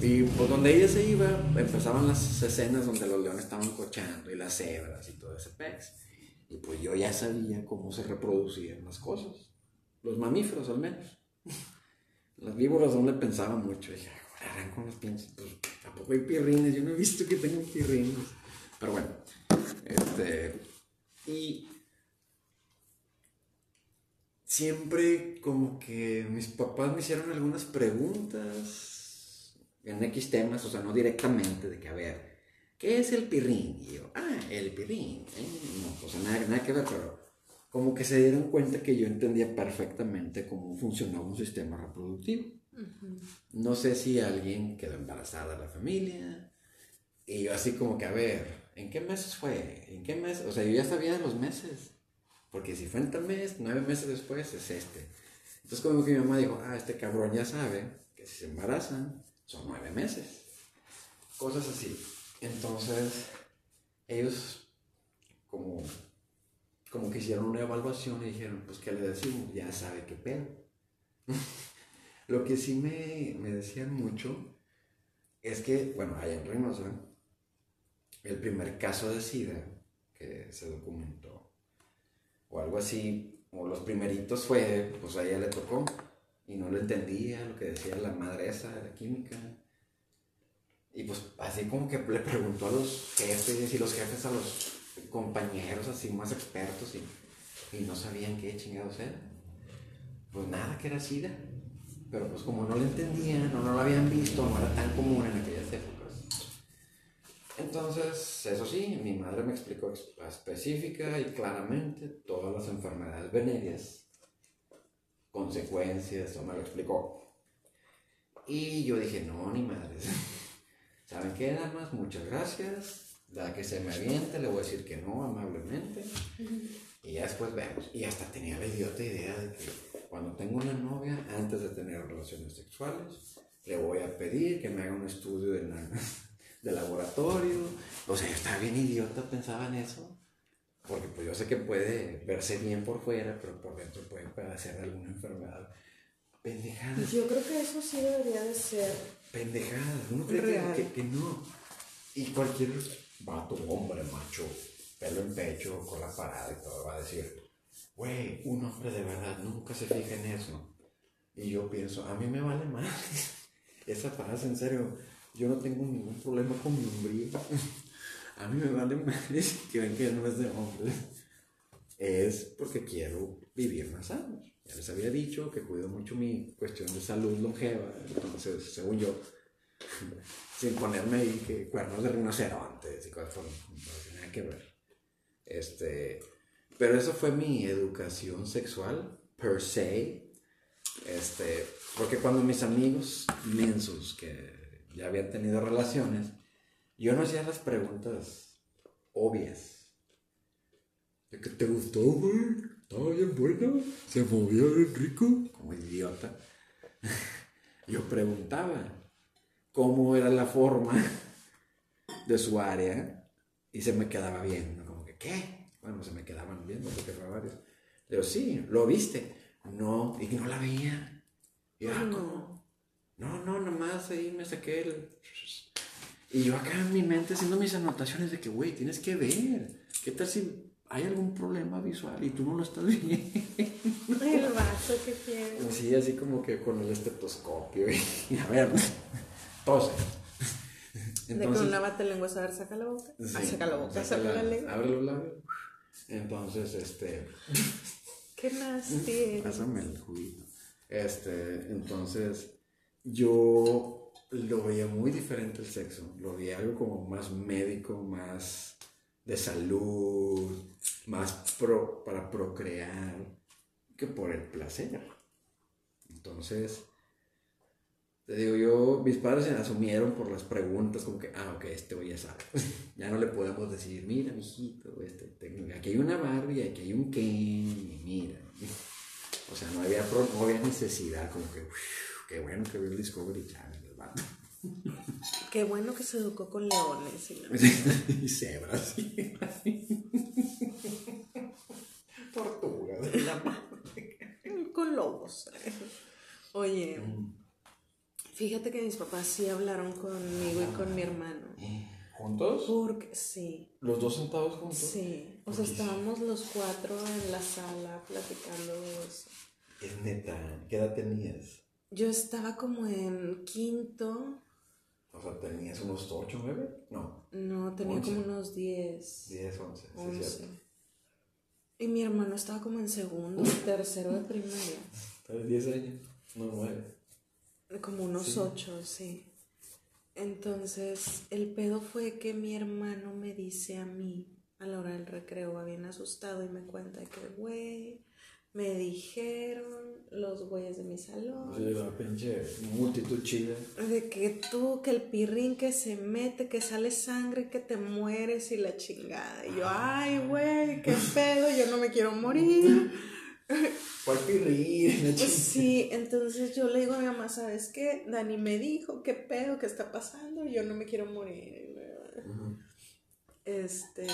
Speaker 2: Y pues donde ella se iba, empezaban las escenas donde los leones estaban cochando y las cebras y todo ese pex. Y pues yo ya sabía cómo se reproducían las cosas. Los mamíferos al menos. Las víboras no le pensaba mucho. Dije, "Ay, harán con los pinches. Pues tampoco hay pirrines. Yo no he visto que tengan pirrines. Pero bueno. Este. Y siempre como que mis papás me hicieron algunas preguntas en X temas, o sea, no directamente, de que, a ver, ¿qué es el pirrín? Y yo, ah, el pirrín. ¿eh? No, o sea, nada, nada que ver, pero como que se dieron cuenta que yo entendía perfectamente cómo funcionaba un sistema reproductivo. No sé si alguien quedó embarazada la familia. Y yo así como que, a ver, ¿en qué meses fue? ¿En qué meses? O sea, yo ya sabía de los meses. Porque si fue en tal mes, nueve meses después es este. Entonces como que mi mamá dijo, ah, este cabrón ya sabe que si se embarazan son nueve meses. Cosas así. Entonces, ellos como, como que hicieron una evaluación y dijeron, pues, ¿qué le decimos? Ya sabe qué pedo. Lo que sí me, me, decían mucho es que, bueno, allá en Reynosa, el primer caso de SIDA que se documentó, o algo así, o los primeritos fue, pues a ella le tocó, y no lo entendía lo que decía la madre esa de la química. Y pues así como que le preguntó a los jefes y los jefes a los compañeros así más expertos y, y no sabían qué chingados era. Pues nada, que era SIDA. Pero pues como no lo entendían o no lo habían visto, no era tan común en aquellas épocas. Entonces, eso sí, mi madre me explicó específica y claramente todas las enfermedades venéreas, consecuencias, o me lo explicó. Y yo dije, no, ni madres. ¿Saben qué, damas? Muchas gracias. Da que se me aviente, le voy a decir que no amablemente. Y ya después vemos. Y hasta tenía la idiota idea de que cuando tengo una novia, antes de tener relaciones sexuales, le voy a pedir que me haga un estudio de, de laboratorio. O sea, yo estaba bien idiota, pensaba en eso. Porque pues yo sé que puede verse bien por fuera, pero por dentro puede padecer alguna enfermedad. Pendejadas.
Speaker 1: Yo creo que eso sí debería de ser
Speaker 2: pendejadas. Uno cree que, que, no. Y cualquier vato, hombre, macho, pelo en pecho, con la parada y todo, va a decir, güey, un hombre de verdad nunca se fija en eso. Y yo pienso, a mí me vale más. Esa frase, en serio, yo no tengo ningún problema con mi hombría. A mí me vale más que ven que no es de hombre. Es porque quiero vivir más años. Ya les había dicho que cuido mucho mi cuestión de salud longeva, entonces, según yo, sin ponerme ahí que cuernos de rinocerontes y cosas por no nada que ver. Este, pero eso fue mi educación sexual, per se. Este, porque cuando mis amigos mensos que ya habían tenido relaciones, yo no hacía las preguntas obvias. ¿De qué te gustó, güey? estaba bien bueno, se movía bien rico, como idiota. Yo preguntaba cómo era la forma de su área y se me quedaba viendo, como que, ¿qué? Bueno, se me quedaban viendo porque fue varios. Digo, sí, ¿lo viste? No, y no la veía. Y yo, ¿cómo? No, no, nomás ahí me saqué el... Y yo acá en mi mente haciendo mis anotaciones de que, güey, tienes que ver. ¿Qué tal si hay algún problema visual y tú no lo estás viendo.
Speaker 1: El vaso que tiene.
Speaker 2: Sí, así como que con el estetoscopio y, a ver, tose.
Speaker 1: Entonces, de con una bate lengua, a ver, saca la boca. Sí, ah, saca la boca, saca, la, lengua.
Speaker 2: Abre los labios. Entonces, este.
Speaker 1: ¿Qué más?
Speaker 2: Pásame el juguito. Este, entonces, yo lo veía muy diferente el sexo. Lo veía algo como más médico, más de salud, más pro, para procrear que por el placer. Entonces, te digo, yo, mis padres se asumieron por las preguntas, como que, ah, ok, este voy a saber. ya no le podemos decir, mira, mijito, este, aquí hay una Barbie, aquí hay un Ken, mira. O sea, no había, no había necesidad, como que, qué bueno que veo el Discovery Channel, el
Speaker 1: Qué bueno que se educó con leones
Speaker 2: y, cebras. Tortugas.
Speaker 1: con lobos. Oye, fíjate que mis papás sí hablaron conmigo y con mi hermano.
Speaker 2: ¿Juntos?
Speaker 1: Porque sí.
Speaker 2: ¿Los dos sentados juntos?
Speaker 1: Sí. O sea, estábamos los cuatro en la sala platicando de eso.
Speaker 2: Es neta. ¿Qué edad tenías?
Speaker 1: Yo estaba como en quinto
Speaker 2: o sea, ¿tenías unos 8, 9? No.
Speaker 1: No, tenía como unos 10.
Speaker 2: 10, 11. 11. Sí,
Speaker 1: Y mi hermano estaba como en segundo, tercero de primaria.
Speaker 3: Tal 10 años, no 9.
Speaker 1: Como unos
Speaker 3: Sí.
Speaker 1: ocho, sí. Entonces, el pedo fue que mi hermano me dice a mí, a la hora del recreo, va bien asustado y me cuenta que, güey, me dijeron los güeyes de mi salón.
Speaker 3: Sí, la pinche multitud chida.
Speaker 1: De que tú, que el pirrín que se mete, que sale sangre, que te mueres y la chingada. Y yo, ay, güey, qué pedo, yo no me quiero morir.
Speaker 3: ¿Cuál pirrín? Chingada.
Speaker 1: Sí, entonces yo le digo a mi mamá, ¿sabes qué? Dani me dijo, qué pedo, qué está pasando, yo no me quiero morir. Este,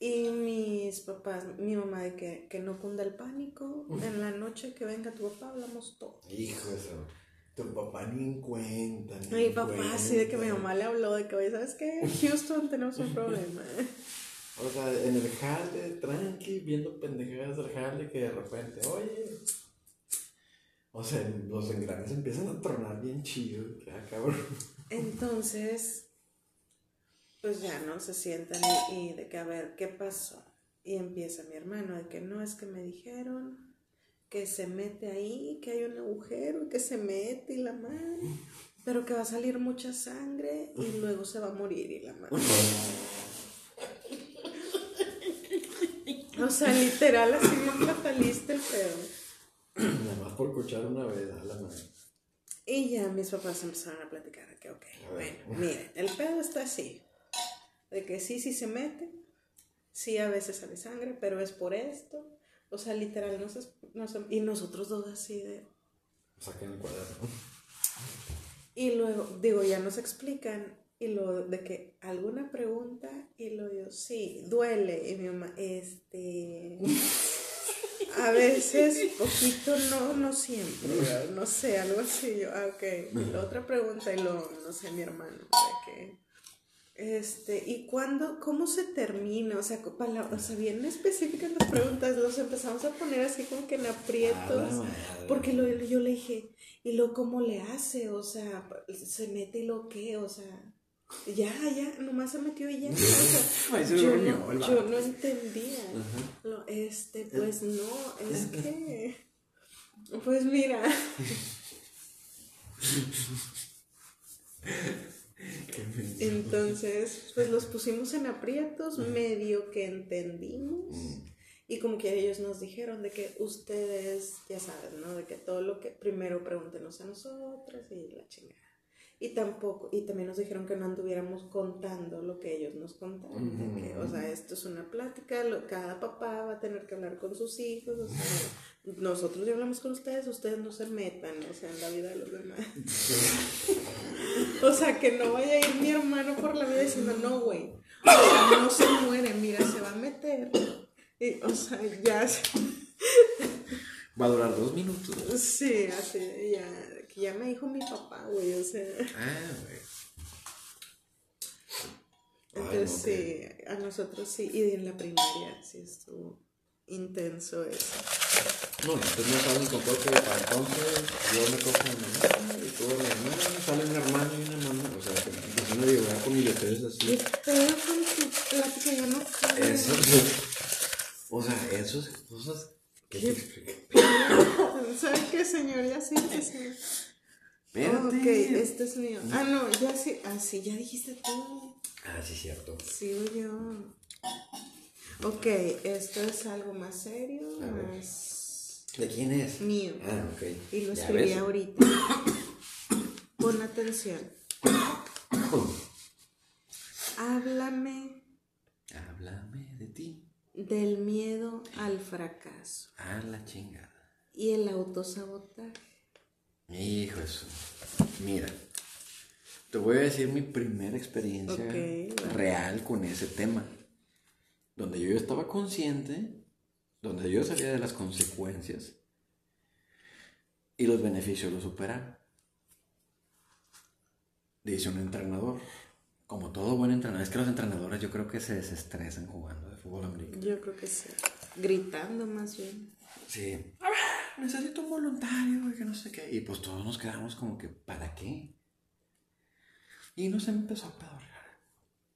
Speaker 1: y mis papás, mi mamá de que, que no cunda el pánico, en la noche que venga tu papá hablamos todo.
Speaker 3: Hijo eso. Tu papá ni en cuenta. Ni
Speaker 1: Mi
Speaker 3: en
Speaker 1: papá
Speaker 3: cuenta.
Speaker 1: así de que mi mamá le habló de que, oye, ¿sabes qué? Houston tenemos un problema.
Speaker 3: O sea, en el jale, tranqui, viendo pendejadas del jale que de repente, oye. O sea, los engranes empiezan a tronar bien chido. Ah, cabrón.
Speaker 1: Entonces, pues ya no se sientan y, y de que a ver qué pasó. Y empieza mi hermano de que no es que me dijeron que se mete ahí, que hay un agujero, que se mete y la madre, pero que va a salir mucha sangre y luego se va a morir y la madre. O sea, literal, así bien fatalista el pedo.
Speaker 3: Nada más por escuchar una vez, a la madre.
Speaker 1: Y ya mis papás empezaron a platicar de que, ok, bueno, miren, el pedo está así. De que sí, sí se mete, sí a veces sale sangre, pero es por esto. O sea, literal, no se, no se- y nosotros dos así de...
Speaker 3: Saquen el cuaderno.
Speaker 1: Y luego, digo, ya nos explican, y lo de que alguna pregunta, y lo yo, sí, duele. Y mi mamá, este... A veces, poquito, no, no siempre, no sé, algo así. Yo, ah, ok. La otra pregunta, y lo, no sé, mi hermano, de que, este, ¿y cuándo, cómo se termina? O sea, pala- o sea, bien específicas las preguntas, los empezamos a poner así como que en
Speaker 3: la
Speaker 1: aprietos.
Speaker 3: madre.
Speaker 1: Porque lo, yo le dije, ¿y lo cómo le hace? O sea, se mete y lo qué, o sea, ya, ya, nomás se metió y ya. O sea, yo, no, yo no entendía. Este, pues no, es que, pues mira. entonces, pues los pusimos en aprietos, medio que entendimos. Y como que ellos nos dijeron de que ustedes, ya saben, ¿no? De que todo lo que primero pregúntenos a nosotros y la chingada. Y tampoco, y también nos dijeron que no anduviéramos contando lo que ellos nos contaron. de que, o sea, esto es una plática, lo- cada papá va a tener que hablar con sus hijos, o sea, nosotros ya hablamos con ustedes, ustedes no se metan, o sea, en la vida de los demás. O sea, que no vaya a ir mi hermano por la vida diciendo, no, güey, o sea, no se muere, mira, se va a meter. Y, o sea, ya,
Speaker 2: Va a durar dos minutos.
Speaker 1: sí, así, ya, que ya me dijo mi papá, güey, o sea.
Speaker 2: Ah, güey.
Speaker 1: Entonces,
Speaker 3: no,
Speaker 1: sí, a nosotros sí, y en la primaria sí estuvo intenso eso.
Speaker 3: No, entonces no saben con todo que para entonces yo me cojo a mi mamá y todo mi hermano, sale un hermano y una mamá, o sea, que empiezan a llevar con billetes
Speaker 1: ¿Qué
Speaker 3: así.
Speaker 1: pedo con tu plática? Ya no.
Speaker 3: Eso, o sea, esas cosas que te explican.
Speaker 1: ¿Sabe qué, señor? Ya sí, que sí.
Speaker 2: Espérate.
Speaker 1: Ok, este es mío. Ah, no, ya sí. Ah, sí, ya dijiste tú.
Speaker 3: Ah, sí, cierto.
Speaker 1: Sigo yo. Ok, esto es algo más serio, más
Speaker 3: ¿De quién es?
Speaker 1: mío.
Speaker 3: Ah, ok.
Speaker 1: Y lo escribí ahorita. Pon atención. Háblame
Speaker 2: Háblame de ti.
Speaker 1: del miedo al fracaso
Speaker 2: A la chingada.
Speaker 1: y el autosabotaje.
Speaker 2: Hijo eso. Mira. Te voy a decir mi primera experiencia real con ese tema. Donde yo estaba consciente, donde yo sabía de las consecuencias y los beneficios lo superaron. Dice un entrenador, como todo buen entrenador, es que los entrenadores yo creo que se desestresan jugando de fútbol americano.
Speaker 1: Yo creo que sí. Gritando más bien.
Speaker 2: Sí. A ver, necesito un voluntario, y que no sé qué. Y pues todos nos quedamos como que, ¿para qué? Y nos empezó a pedorrear.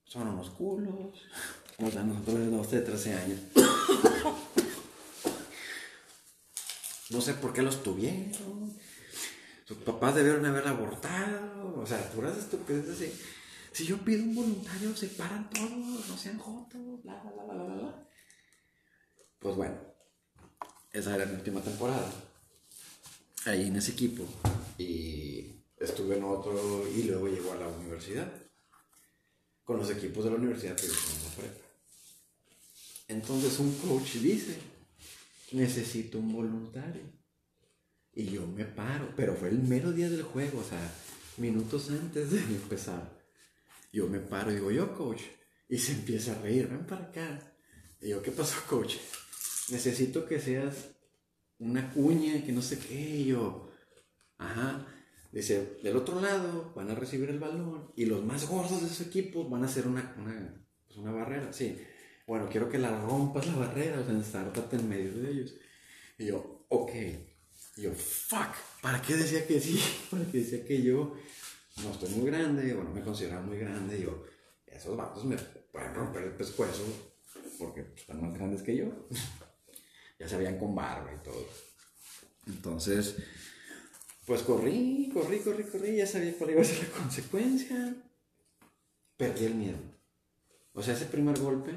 Speaker 2: Son unos culos. O sea, nosotros de 12, 13 años. No sé por qué los tuvieron. Sus papás debieron haber abortado. O sea, puras estupideces así. Si yo pido un voluntario, se paran todos, no sean jotos, bla, bla, bla, bla, bla. Pues bueno, esa era mi última temporada. Ahí en ese equipo. Y estuve en otro y luego llegó a la universidad. Con los equipos de la universidad que en la prepa. Entonces un coach dice, necesito un voluntario. Y yo me paro, pero fue el mero día del juego, o sea, minutos antes de empezar. Yo me paro digo, yo coach. Y se empieza a reír, ven para acá. Y yo, ¿qué pasó coach? Necesito que seas una cuña, que no sé qué. Y yo, ajá. Dice, del otro lado van a recibir el balón y los más gordos de su equipo van a hacer una, una, pues una barrera. Sí, bueno, quiero que la rompas la barrera, o sea, ensártate en medio de ellos. Y yo, ok. Y yo, fuck, ¿para qué decía que sí? ¿Para qué decía que yo no estoy muy grande o no me consideraba muy grande? Y yo, esos vatos me pueden romper el pescuezo porque están más grandes que yo. ya se con barba y todo. Entonces, pues corrí, corrí, corrí, corrí, ya sabía cuál iba a ser la consecuencia. Perdí el miedo. O sea, ese primer golpe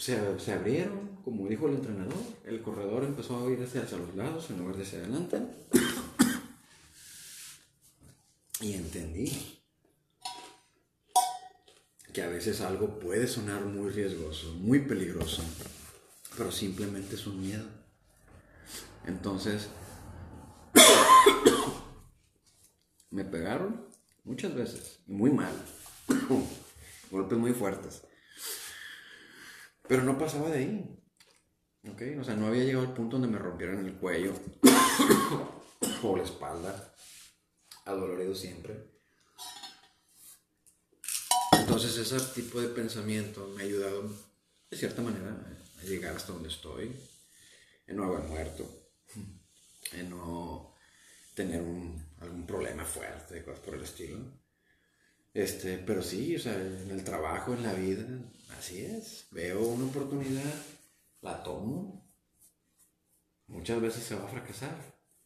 Speaker 2: se, se, abrieron, como dijo el entrenador, el corredor empezó a ir hacia, hacia los lados en lugar de hacia adelante. y entendí que a veces algo puede sonar muy riesgoso, muy peligroso, pero simplemente es un miedo. Entonces, me pegaron muchas veces, muy mal, golpes muy fuertes. Pero no pasaba de ahí. ¿Ok? O sea, no había llegado al punto donde me rompieran el cuello o la espalda. Adolorido siempre. Entonces ese tipo de pensamiento me ha ayudado de cierta manera a llegar hasta donde estoy. En no haber muerto. En no tener un, algún problema fuerte, cosas por el estilo. Este, pero sí, o sea, en el trabajo, en la vida, así es. Veo una oportunidad, la tomo. Muchas veces se va a fracasar,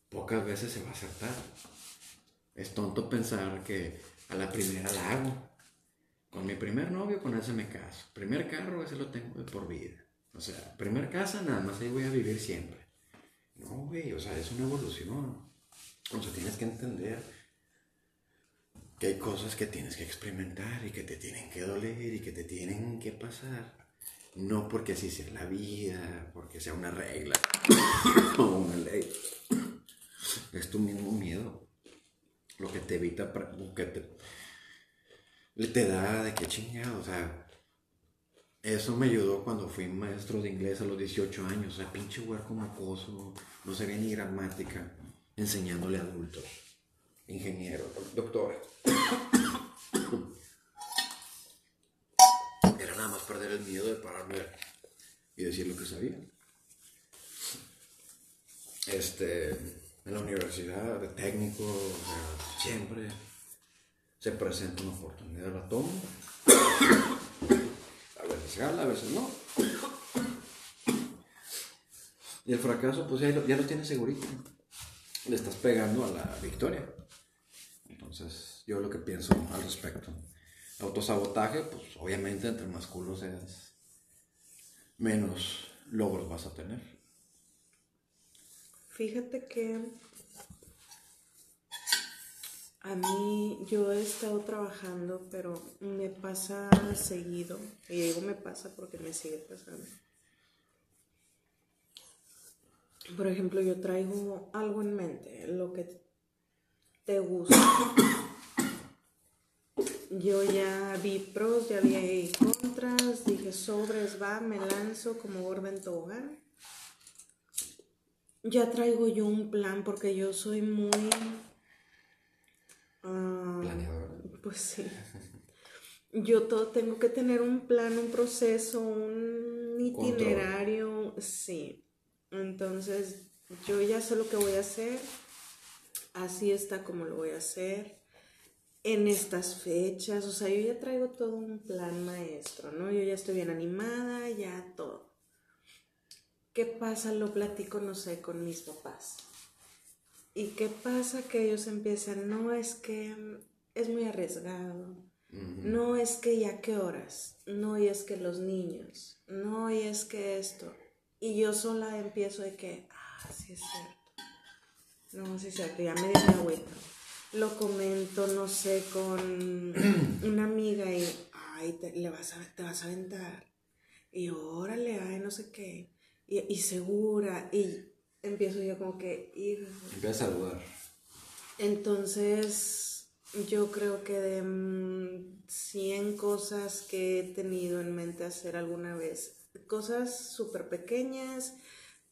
Speaker 2: pocas veces se va a acertar. Es tonto pensar que a la primera la hago. Con mi primer novio, con ese me caso. Primer carro, ese lo tengo de por vida. O sea, primer casa, nada más ahí voy a vivir siempre. No, güey, o sea, es una evolución. O sea, tienes que entender hay cosas que tienes que experimentar y que te tienen que doler y que te tienen que pasar. No porque así sea la vida, porque sea una regla o una ley. Es tu mismo miedo. Lo que te evita, que te, te da de qué chingado. O sea, eso me ayudó cuando fui maestro de inglés a los 18 años. O sea, pinche huerco macoso, no sabía ni gramática, enseñándole a adultos ingeniero, doctor. Era nada más perder el miedo de pararme y decir lo que sabía. Este, en la universidad, de técnico, siempre se presenta una oportunidad, la tomo. A veces gana, a veces no. Y el fracaso, pues ya lo, ya lo tienes segurito. Le estás pegando a la victoria. Entonces, yo lo que pienso al respecto. Autosabotaje, pues obviamente entre más culo seas, menos logros vas a tener.
Speaker 1: Fíjate que a mí yo he estado trabajando, pero me pasa seguido. Y digo me pasa porque me sigue pasando. Por ejemplo, yo traigo algo en mente, lo que te gusta. Yo ya vi pros, ya vi contras, dije sobres, va, me lanzo como gorda en. Ya traigo yo un plan porque yo soy muy... Uh, Pues sí. Yo todo tengo que tener un plan, un proceso, un itinerario, sí. Entonces, yo ya sé lo que voy a hacer así está como lo voy a hacer, en estas fechas, o sea, yo ya traigo todo un plan maestro, ¿no? Yo ya estoy bien animada, ya todo. ¿qué pasa? Lo platico, no sé, con mis papás. ¿Y qué pasa? Que ellos empiezan, no es que es muy arriesgado, no es que ya qué horas, no y es que los niños, no y es que esto. Y yo sola empiezo de que, ah, sí es cierto. No, sí es cierto, ya me di la vuelta. Lo comento, no sé, con una amiga y, ay, te, le vas a, te vas a aventar. Y órale, ay, no sé qué. Y, y segura. Y empiezo yo como que ir.
Speaker 4: Empieza a dudar.
Speaker 1: Entonces, yo creo que de 100 cosas que he tenido en mente hacer alguna vez, cosas súper pequeñas,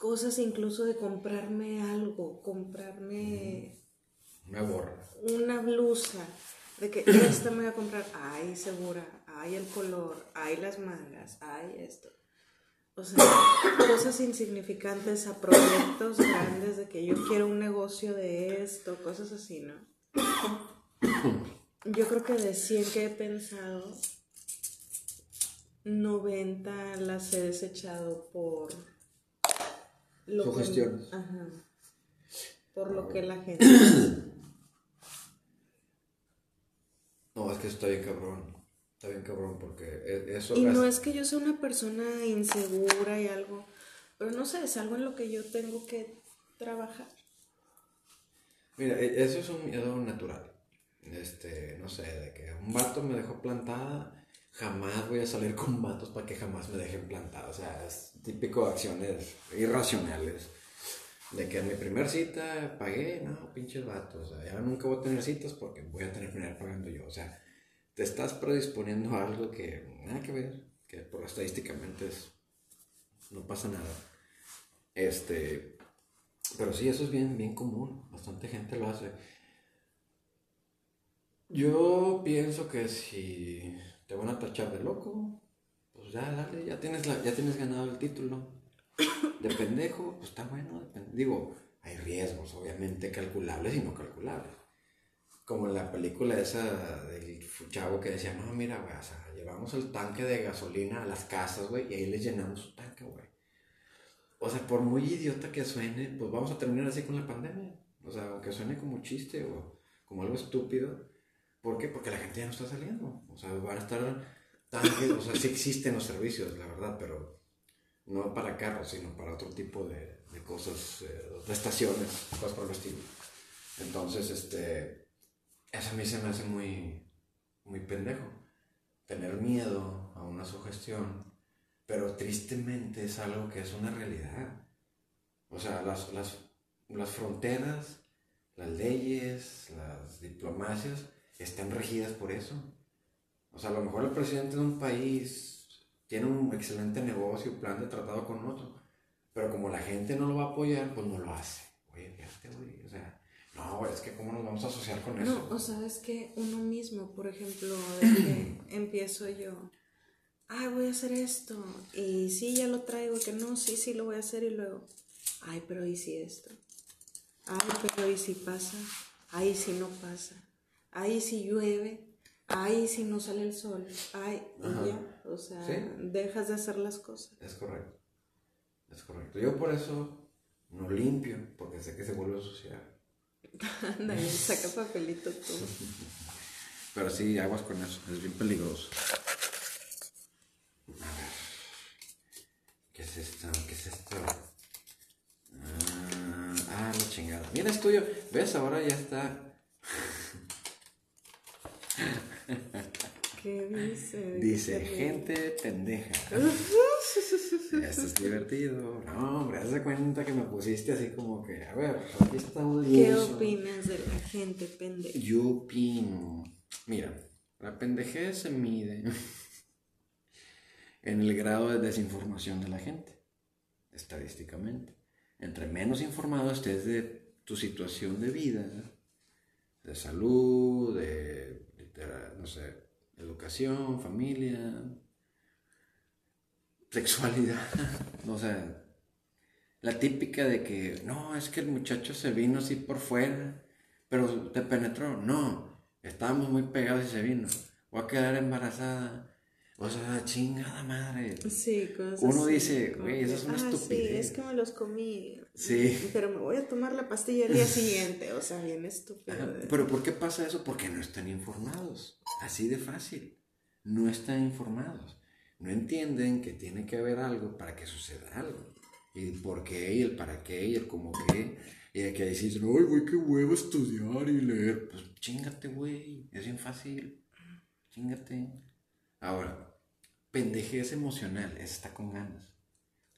Speaker 1: cosas incluso de comprarme algo, comprarme
Speaker 4: Una gorra.
Speaker 1: una blusa, de que esta me voy a comprar, ay, segura, ay, el color, ay, las mangas, ay, esto. O sea, cosas insignificantes a proyectos grandes de que yo quiero un negocio de esto, cosas así, ¿no? Yo creo que de 100 que he pensado, 90 las he desechado por lo que-
Speaker 4: Sugestiones.
Speaker 1: ajá, por lo que la gente
Speaker 2: No, es que está bien cabrón. Está bien cabrón porque e- eso.
Speaker 1: Y no es que yo sea una persona insegura y algo, pero no sé, es algo en lo que yo tengo que trabajar.
Speaker 2: Mira, e- eso es un miedo natural. Este, no sé, de que un vato me dejó plantada, jamás voy a salir con vatos para que jamás me dejen plantada. O sea, es típico de acciones irracionales. De que en mi primer cita pagué, no, pinches vatos. O sea, ya nunca voy a tener citas porque voy a terminar pagando yo. O sea, te estás predisponiendo a algo que nada que ver, que por estadísticamente es, no pasa nada. Este, pero sí, eso es bien, bien común. Bastante gente lo hace. Yo pienso que si te van a tachar de loco, pues ya, dale, ya tienes, la- ya tienes ganado el título. De pendejo, pues está bueno. Digo, hay riesgos, obviamente, calculables y no calculables. Como en la película esa del chavo que decía, no, mira, güey, o sea, llevamos el tanque de gasolina a las casas, güey, y ahí les llenamos su tanque, güey. O sea, por muy idiota que suene, pues vamos a terminar así con la pandemia. O sea, aunque suene como chiste o como algo estúpido. ¿Por qué? Porque la gente ya no está saliendo. O sea, van a estar tanques, o sea, sí existen los servicios, la verdad, pero no para carros, sino para otro tipo de, de cosas, eh, de estaciones, cosas por el estilo. Entonces, este, eso a mí se me hace muy, muy pendejo. Tener miedo a una sugestión, pero tristemente es algo que es una realidad. O sea, las, las, las fronteras, las leyes, las diplomacias están regidas por eso. O sea, a lo mejor el presidente de un país tiene un excelente negocio, plan de tratado con otro, pero como la gente no lo va a apoyar, pues no lo hace. Oye, fíjate, güey, o sea, no, es que cómo nos vamos a asociar con eso.
Speaker 1: No, o sabes que uno mismo, por ejemplo, de que empiezo yo, ay, voy a hacer esto, y sí, ya lo traigo, que no, sí, sí, lo voy a hacer, y luego, ay, pero ¿y si esto? Ay, pero ¿y si pasa? Ay, si no pasa? Ay, si llueve? Ay, si no sale el sol? Ay, y ya, o sea,
Speaker 2: Sí.
Speaker 1: dejas de hacer las cosas.
Speaker 2: Es correcto. Es correcto. Yo por eso no limpio, porque sé que se vuelve a ensuciar.
Speaker 1: Ándale, saca papelito tú.
Speaker 4: Pero sí, aguas con eso, es bien peligroso.
Speaker 2: ¿Qué es esto? ¿Qué es esto? Ah, ah, la chingada. Mira, es tuyo. ¿Ves? Ahora ya está.
Speaker 1: ¿Qué dice?
Speaker 2: Dice,
Speaker 1: ¿Qué
Speaker 2: gente pendeja. Esto es divertido. No, hombre, haz de cuenta que me pusiste así como que, a ver, aquí está un
Speaker 1: ¿Qué opinas de la gente pendeja?
Speaker 4: Yo opino. Mira, la pendejez se mide en el grado de desinformación de la gente, estadísticamente. Entre menos informado estés de tu situación de vida, de salud, de, no sé, educación, familia, sexualidad, o sea, la típica de que, no, es que el muchacho se vino así por fuera, pero te penetró. No, estábamos muy pegados y se vino. Voy a quedar embarazada.
Speaker 2: O sea, chingada madre.
Speaker 1: Sí, cosas
Speaker 2: Uno
Speaker 1: así,
Speaker 2: dice, güey, eso es una
Speaker 1: "Ah, Sí,
Speaker 2: estupidez".
Speaker 1: es que me los comí.
Speaker 2: Sí.
Speaker 1: Pero me voy a tomar la pastilla el día siguiente. O sea, bien estúpido.
Speaker 2: Ajá,
Speaker 1: de-
Speaker 2: Pero ¿por qué pasa eso? Porque no están informados. Así de fácil. No están informados. No entienden que tiene que haber algo para que suceda algo. Y el por qué, y el para qué, y el cómo qué. Y de que decís, ay, güey, qué huevo estudiar y leer. Pues chingate, güey. Es bien fácil. Chingate. Ahora, pendejez emocional. Está con ganas.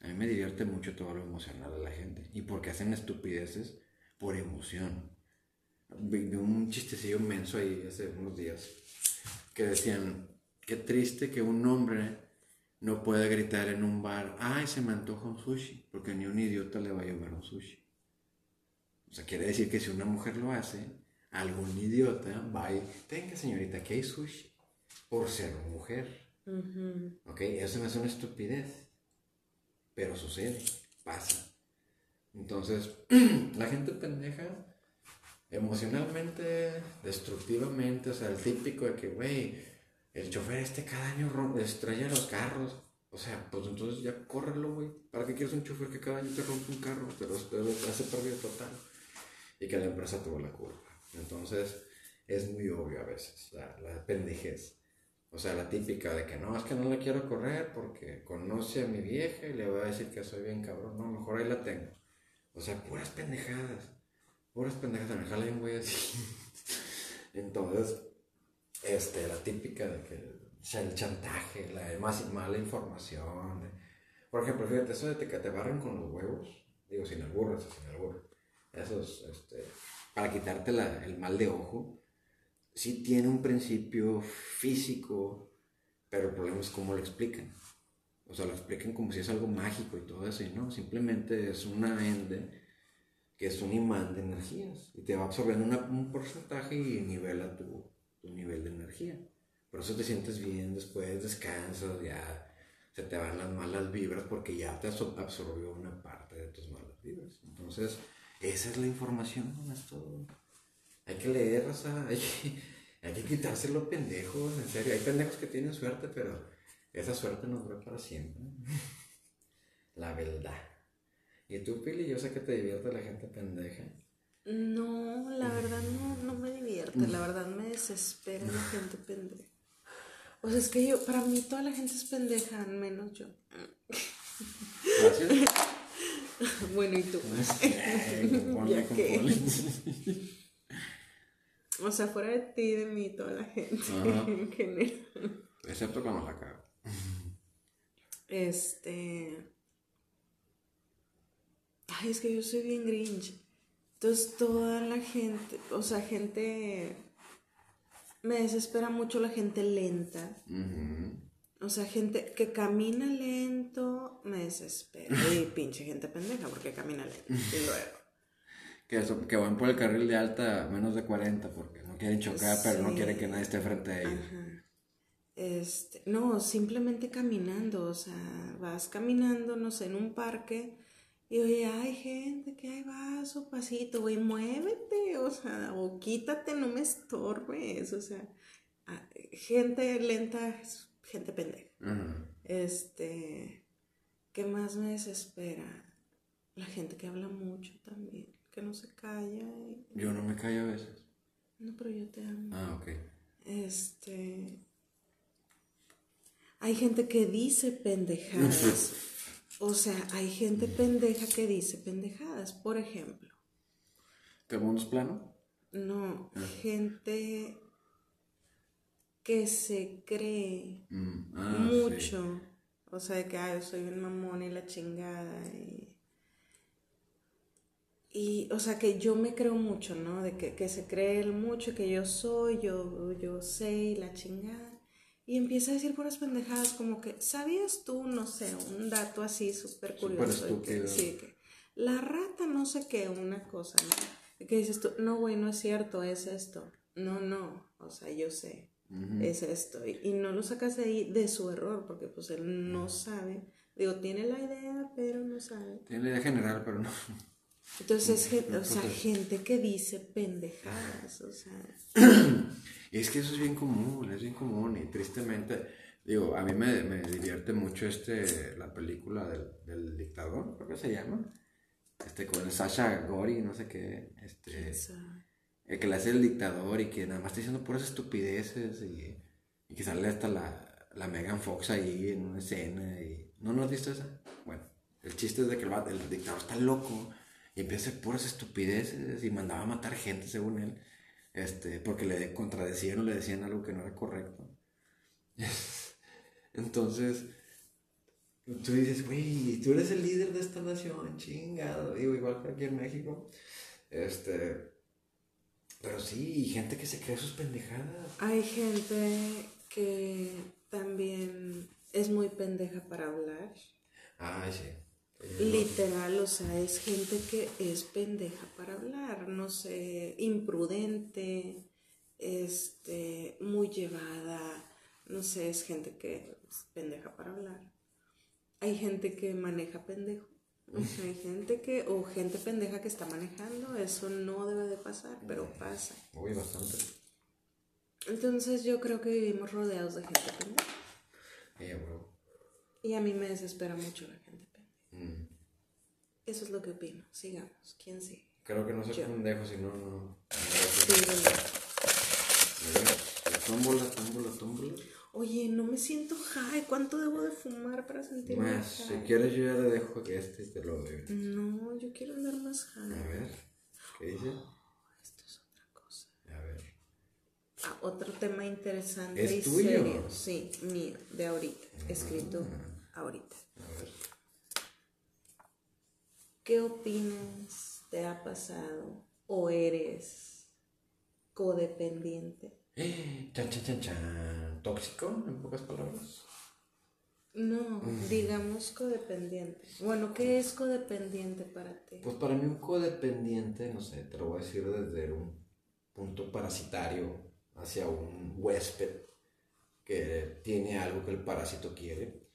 Speaker 2: A mí me divierte mucho todo lo emocional de la gente. Y porque hacen estupideces por emoción. Vi un chistecillo menso ahí hace unos días que decían, qué triste que un hombre no pueda gritar en un bar, ay, se me antoja un sushi, porque ni un idiota le va a llevar un sushi. O sea, quiere decir que si una mujer lo hace, algún idiota va y, tenga señorita, aquí hay sushi, por ser mujer.
Speaker 1: Ujú.
Speaker 2: ¿Ok? Eso no es una estupidez. Pero sucede, pasa. Entonces, la gente pendeja, emocionalmente, destructivamente, o sea, el típico de que, güey, el chofer este cada año rom- estrella los carros. O sea, pues entonces ya córrelo, güey. ¿Para qué quieres un chofer que cada año te rompe un carro? Pero te hace pérdida total. Y que la empresa tuvo la culpa. Entonces, es muy obvio a veces la, la pendejez. O sea, la típica de que no, es que no la quiero correr porque conoce a mi vieja y le va a decir que soy bien cabrón. No, mejor ahí la tengo. O sea, puras pendejadas. Puras pendejadas. Me jala un güey así. Entonces, este, la típica de que sea, el chantaje, la más mala información. de- Por ejemplo, fíjate, eso de que te barren con los huevos. Digo, sin albur, eso sin albur. Eso es, este, para quitarte la- el mal de ojo sí tiene un principio físico, pero el problema es cómo lo explican. O sea, lo explican como si es algo mágico y todo eso, no, simplemente es una ende que es un imán de energías y te va absorbiendo una- un porcentaje y nivela tu, tu nivel de energía. Por eso te sientes bien, después descansas, ya se te van las malas vibras porque ya te absor- absorbió una parte de tus malas vibras. Entonces, esa es la información, no es todo. Hay que leer, o sea, hay que, hay que quitárselo pendejos, en serio. Hay pendejos que tienen suerte, pero esa suerte no dura para siempre. La verdad. Y tú, Pili, yo sé que te divierte la gente pendeja.
Speaker 1: No, la verdad no, no me divierte, la verdad me desespera la gente pendeja. O sea, es que yo, para mí toda la gente es pendeja, menos yo.
Speaker 2: Gracias.
Speaker 1: Bueno, ¿y tú? Ya que. O sea, fuera de ti de mí, toda la gente
Speaker 2: Ajá.
Speaker 1: en general.
Speaker 2: Excepto cuando la cago.
Speaker 1: Este. Ay, es que yo soy bien grinch. Entonces, toda la gente, o sea, gente. Me desespera mucho la gente lenta. O sea, gente que camina lento, me desespera. Y pinche gente pendeja porque camina lento. Y luego.
Speaker 2: Que, eso, que van por el carril de alta a menos de 40 porque no quieren chocar, pero no quieren que nadie esté frente a ellos.
Speaker 1: Ajá. Este, no, simplemente caminando, o sea, vas caminando, no sé, en un parque y oye, hay gente que ahí va su pasito, güey, muévete, o sea, o quítate, no me estorbes, o sea, ah, gente lenta, gente pendeja.
Speaker 2: Ajá.
Speaker 1: Este, ¿qué más me desespera? La gente que habla mucho también, que no se calla. y-
Speaker 2: Yo no me callo a veces.
Speaker 1: No, pero yo te amo.
Speaker 2: Ah, ok.
Speaker 1: Este. Hay gente que dice pendejadas. O sea, hay gente pendeja que dice pendejadas. Por ejemplo,
Speaker 2: ¿Que el mundo es plano?
Speaker 1: no, gente que se cree
Speaker 2: Mm, ah,
Speaker 1: mucho. O sea, de que "Ay, yo soy un mamón y la chingada. Y, y, o sea, que yo me creo mucho, ¿no? De que, que se cree él mucho, que yo soy, yo, yo sé y la chingada. Y empieza a decir puras pendejadas como que, ¿sabías tú, no sé, un dato así súper curioso? que- sí, que la rata no sé qué, una cosa, ¿no? Que dices tú, no, güey, no es cierto, es esto. No, no, o sea, yo sé es esto. Y, y no lo sacas de ahí de su error, porque pues él no sabe. Digo, tiene la idea, pero no sabe.
Speaker 2: Tiene la idea general, pero no.
Speaker 1: Entonces, gen- o sea, gente que dice pendejadas, o sea.
Speaker 2: Es que eso es bien común, es bien común y tristemente Digo, a mí me, me divierte mucho este, la película del, del dictador, creo que se llama. Este, con el Sasha Gori, no sé qué. Este, el que le hace el dictador y que nada más está diciendo puras estupideces y, y que sale hasta la, la Megan Fox ahí en una escena. Y, ¿No, ¿No has visto esa? Bueno, el chiste es de que el, el dictador está loco y empieza a hacer puras estupideces y mandaba a matar gente según él. Este, porque le contradecían o le decían algo que no era correcto. Entonces, tú dices, güey, tú eres el líder de esta nación, chingado. Digo, igual que aquí en México. Este, pero sí, y gente que se cree sus pendejadas.
Speaker 1: Hay gente que también es muy pendeja para hablar.
Speaker 2: Ay, sí.
Speaker 1: Literal, o sea, es gente que es pendeja para hablar, no sé, imprudente, este, muy llevada, no sé, es gente que es pendeja para hablar. Hay gente que maneja pendejo. O sea, hay gente que, o gente pendeja que está manejando, eso no debe de pasar, pero pasa.
Speaker 2: Uy, bastante.
Speaker 1: Entonces yo creo que vivimos rodeados de gente pendeja.
Speaker 2: Eh.
Speaker 1: Y a mí me desespera mucho la. Eso es lo que opino. Sigamos. ¿Quién sigue?
Speaker 2: Creo que no soy
Speaker 1: Yo.
Speaker 2: pendejo, si no, no.
Speaker 1: Sí.
Speaker 2: Tómbola, tómbola, tómbola.
Speaker 1: Oye, no me siento high. ¿Cuánto debo de fumar para sentirme
Speaker 2: Más, si
Speaker 1: high?
Speaker 2: quieres yo ya le dejo que este te lo doy.
Speaker 1: No, yo quiero andar más high.
Speaker 2: A ver, ¿qué dice?
Speaker 1: Esto es otra cosa.
Speaker 2: A ver.
Speaker 1: Ah, otro tema interesante
Speaker 2: ¿Es
Speaker 1: y
Speaker 2: tuyo?
Speaker 1: serio. Sí, mío, de ahorita. Escrito ahorita.
Speaker 2: A ver.
Speaker 1: ¿Qué opinas? ¿Te ha pasado? ¿O eres codependiente?
Speaker 2: Chan, chan, chan, chan. ¿Tóxico, en pocas palabras?
Speaker 1: No, digamos codependiente. Bueno, ¿qué es codependiente para ti?
Speaker 2: Pues para mí un codependiente, no sé, te lo voy a decir desde un punto parasitario hacia un huésped que tiene algo que el parásito quiere.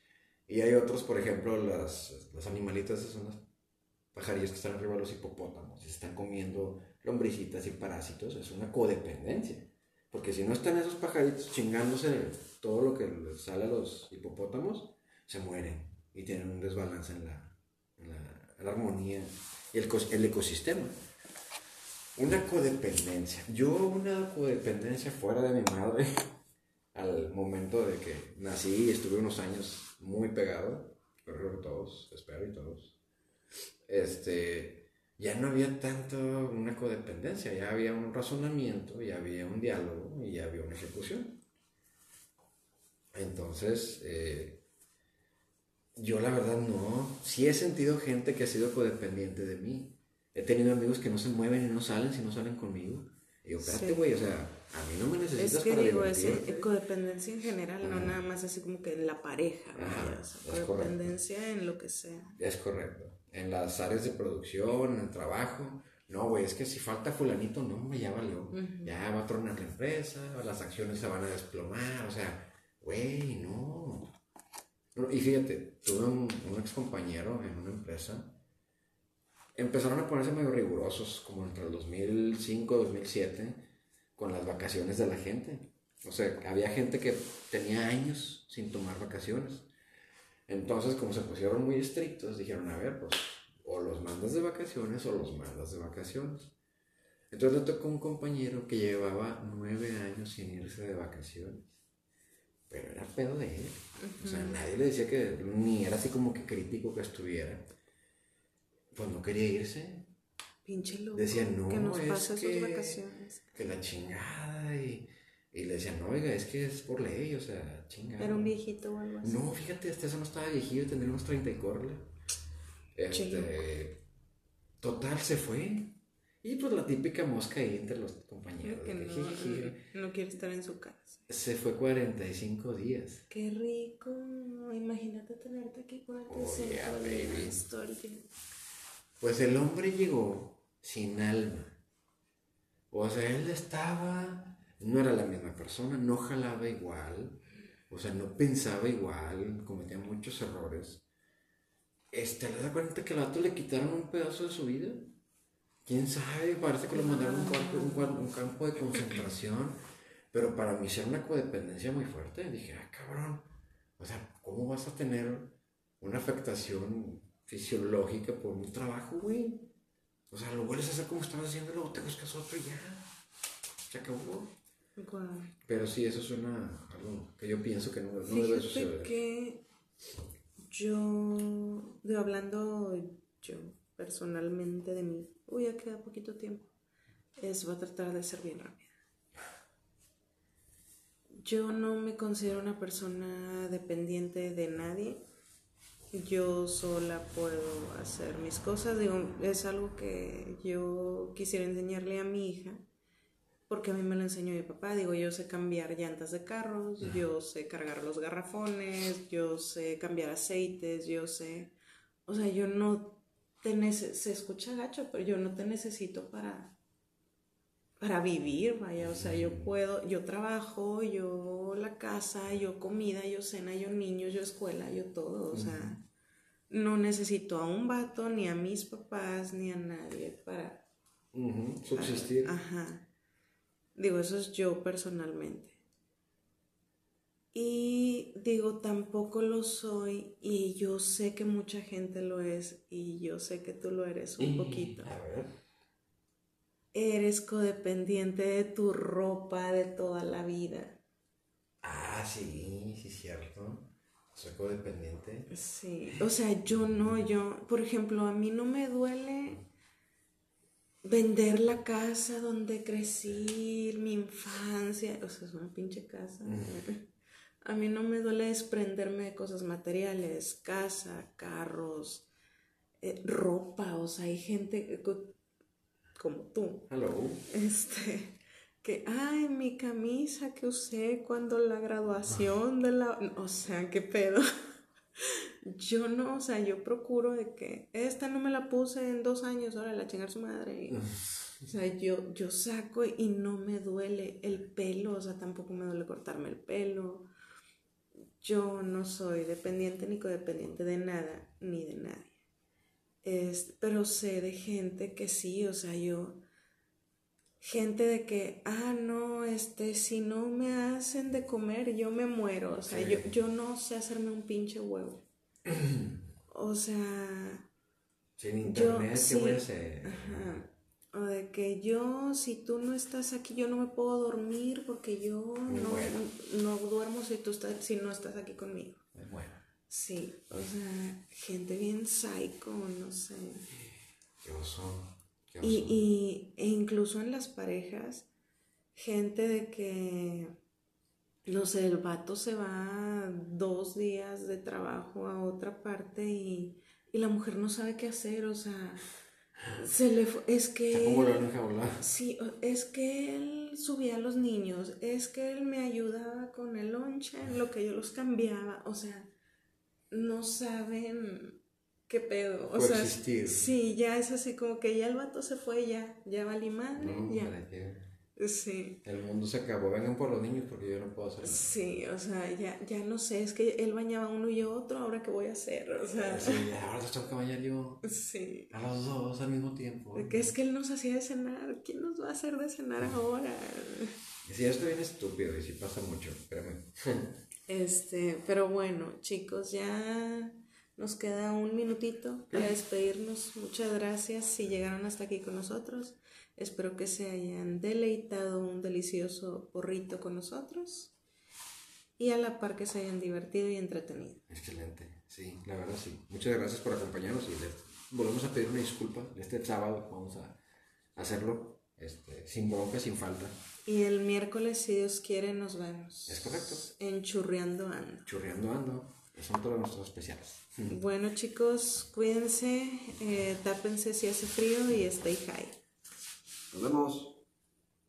Speaker 2: Y hay otros, por ejemplo, las, las animalitas son las pajarillos que están arriba de los hipopótamos se están comiendo lombricitas y parásitos. Es una codependencia. Porque si no están esos pajaritos chingándose todo lo que les sale a los hipopótamos, se mueren y tienen un desbalance en la, armonía y el, cos- el ecosistema. Una codependencia. Yo una codependencia fuera de mi madre al momento de que nací y estuve unos años muy pegado, que todos, espero y todos, este, ya no había tanto una codependencia, ya había un razonamiento, ya había un diálogo y ya había una ejecución. Entonces, eh, yo la verdad no, sí he sentido gente que ha sido codependiente de mí. He tenido amigos que no se mueven y no salen si no salen conmigo. Y yo, espérate,
Speaker 1: Sí.
Speaker 2: güey, o sea, a mí no me necesitas
Speaker 1: Es que
Speaker 2: para
Speaker 1: digo, es
Speaker 2: divertirte.
Speaker 1: eh, codependencia en general, no nada más así como que en la pareja, o sea,
Speaker 2: correcto.
Speaker 1: codependencia en lo que sea.
Speaker 2: Es correcto. En las áreas de producción, en el trabajo. No, güey, es que si falta fulanito, no, ya valió. Ya va a tronar la empresa, las acciones se van a desplomar, o sea, güey, no. No, Y fíjate, tuve un, un ex compañero en una empresa. Empezaron a ponerse medio rigurosos, como entre el 2005 y 2007, con las vacaciones de la gente. O sea, había gente que tenía años sin tomar vacaciones. Entonces, como se pusieron muy estrictos, dijeron, a ver, pues, o los mandas de vacaciones o los mandas de vacaciones. Entonces le tocó un compañero que llevaba nueve años sin irse de vacaciones. Pero era pedo de él. O sea, nadie le decía que, ni era así como que crítico que estuviera. Pues no quería irse.
Speaker 1: Pinche loco.
Speaker 2: Decía, no,
Speaker 1: que nos
Speaker 2: es
Speaker 1: pasa sus
Speaker 2: que-
Speaker 1: vacaciones.
Speaker 2: Que la chingada. Y, y le decían, no, oiga, es que es por ley, o sea, chingada.
Speaker 1: Era un viejito o algo así.
Speaker 2: No, fíjate, hasta eso no estaba viejillo, tendría unos 30 y corle. Este, total, se fue. Y pues la típica mosca ahí entre los compañeros.
Speaker 1: que no,
Speaker 2: jijiji.
Speaker 1: no, no quiere estar en su casa.
Speaker 2: Se fue 45 días.
Speaker 1: Qué rico. Imagínate tenerte aquí 45
Speaker 2: Oh, yeah,
Speaker 1: días.
Speaker 2: Pues el hombre llegó sin alma. O sea, él estaba, no era la misma persona, no jalaba igual, o sea, no pensaba igual, cometía muchos errores. Este, ¿le da cuenta que al vato le quitaron un pedazo de su vida? ¿Quién sabe? Parece que lo mandaron a un campo, de concentración. Pero para mí era una codependencia muy fuerte. Dije, ah, cabrón. O sea, ¿cómo vas a tener una afectación fisiológica por un trabajo, güey? O sea, lo vuelves a hacer como estabas haciendo, luego te buscas otro y ya. Se acabó. Pero sí, eso suena algo que yo pienso que no, no debe suceder.
Speaker 1: que yo, de hablando yo personalmente de mí, uy, ya queda poquito tiempo, es, voy a tratar de ser bien rápida. Yo no me considero una persona dependiente de nadie. Yo sola puedo hacer mis cosas. Digo, es algo que yo quisiera enseñarle a mi hija, porque a mí me lo enseñó mi papá. Digo, yo sé cambiar llantas de carros, yo sé cargar los garrafones, yo sé cambiar aceites, yo sé. O sea, yo no te nece- se escucha gacho, pero yo no te necesito para para vivir, vaya, o sea, yo puedo, yo trabajo, yo la casa, yo comida, yo cena, yo niños, yo escuela, yo todo, o sea, no necesito a un vato, ni a mis papás, ni a nadie para
Speaker 2: Subsistir.
Speaker 1: Ajá. Digo, eso es yo personalmente. Y digo, tampoco lo soy y yo sé que mucha gente lo es y yo sé que tú lo eres un poquito.
Speaker 2: A ver.
Speaker 1: Eres codependiente de tu ropa de toda la vida.
Speaker 2: Ah, sí, sí, cierto. Soy codependiente.
Speaker 1: Sí, o sea, yo no, yo, por ejemplo, a mí no me duele vender la casa donde crecí, mi infancia, o sea, es una pinche casa. A mí no me duele desprenderme de cosas materiales, casa, carros, eh, ropa, o sea, hay gente co- como tú,
Speaker 2: Hello.
Speaker 1: este, que, ay, mi camisa que usé cuando la graduación de la, o sea, qué pedo. Yo no, o sea, yo procuro de que esta no me la puse en dos años, ahora la chingar su madre. y- o sea, yo, yo saco y no me duele el pelo, o sea, tampoco me duele cortarme el pelo. Yo no soy dependiente ni codependiente de nada, ni de nadie. Es, pero sé de gente que sí, o sea, yo, gente de que, ah, no, este, si no me hacen de comer, yo me muero, o sea,
Speaker 2: Sí.
Speaker 1: yo, yo no sé hacerme un pinche huevo. O sea,
Speaker 2: Sin
Speaker 1: Yo,
Speaker 2: internet, ¿qué
Speaker 1: sí.
Speaker 2: voy a hacer?
Speaker 1: Ajá. O de que yo, si tú no estás aquí, yo no me puedo dormir porque yo no, no duermo si tú estás, si no estás aquí conmigo.
Speaker 2: Me muero.
Speaker 1: Sí, o sea, gente bien psycho, no sé.
Speaker 2: Qué oso.
Speaker 1: Y, y e incluso en las parejas, gente de que, no sé, el vato se va dos días de trabajo a otra parte y, y la mujer no sabe qué hacer, o sea, se le fue, es que...
Speaker 2: Enjaulado.
Speaker 1: Sí, es que él subía a los niños, es que él me ayudaba con el lonche, en lo que yo los cambiaba, o sea, no saben qué pedo, o sea,
Speaker 2: Coexistir.
Speaker 1: sí, ya es así como que ya el vato se fue, ya, ya valí madre,
Speaker 2: No,
Speaker 1: ya, sí,
Speaker 2: El mundo se acabó. Vengan por los niños porque yo no puedo hacer nada.
Speaker 1: sí, o sea, ya, ya no sé, es que él bañaba uno y yo otro, ahora qué voy a hacer, o sea,
Speaker 2: Sí, ahora te tengo que bañar yo.
Speaker 1: sí.
Speaker 2: A los dos al mismo tiempo.
Speaker 1: De que es que él nos hacía de cenar, ¿quién nos va a hacer de cenar ahora?
Speaker 2: Si esto bien estúpido y si pasa mucho, espérame.
Speaker 1: Este, pero bueno, chicos, ya nos queda un minutito para despedirnos. Muchas gracias si llegaron hasta aquí con nosotros. Espero que se hayan deleitado un delicioso porrito con nosotros y a la par que se hayan divertido y entretenido.
Speaker 2: Excelente, sí, la verdad sí. Muchas gracias por acompañarnos y les volvemos a pedir una disculpa. Este sábado vamos a hacerlo este, sin bronca, sin falta.
Speaker 1: Y el miércoles, si Dios quiere, nos vemos.
Speaker 2: Es correcto.
Speaker 1: En Churreando Ando.
Speaker 2: Churreando ando, son todos nuestros especiales.
Speaker 1: Bueno, chicos, cuídense, eh, tápense si hace frío y stay high.
Speaker 2: Nos vemos.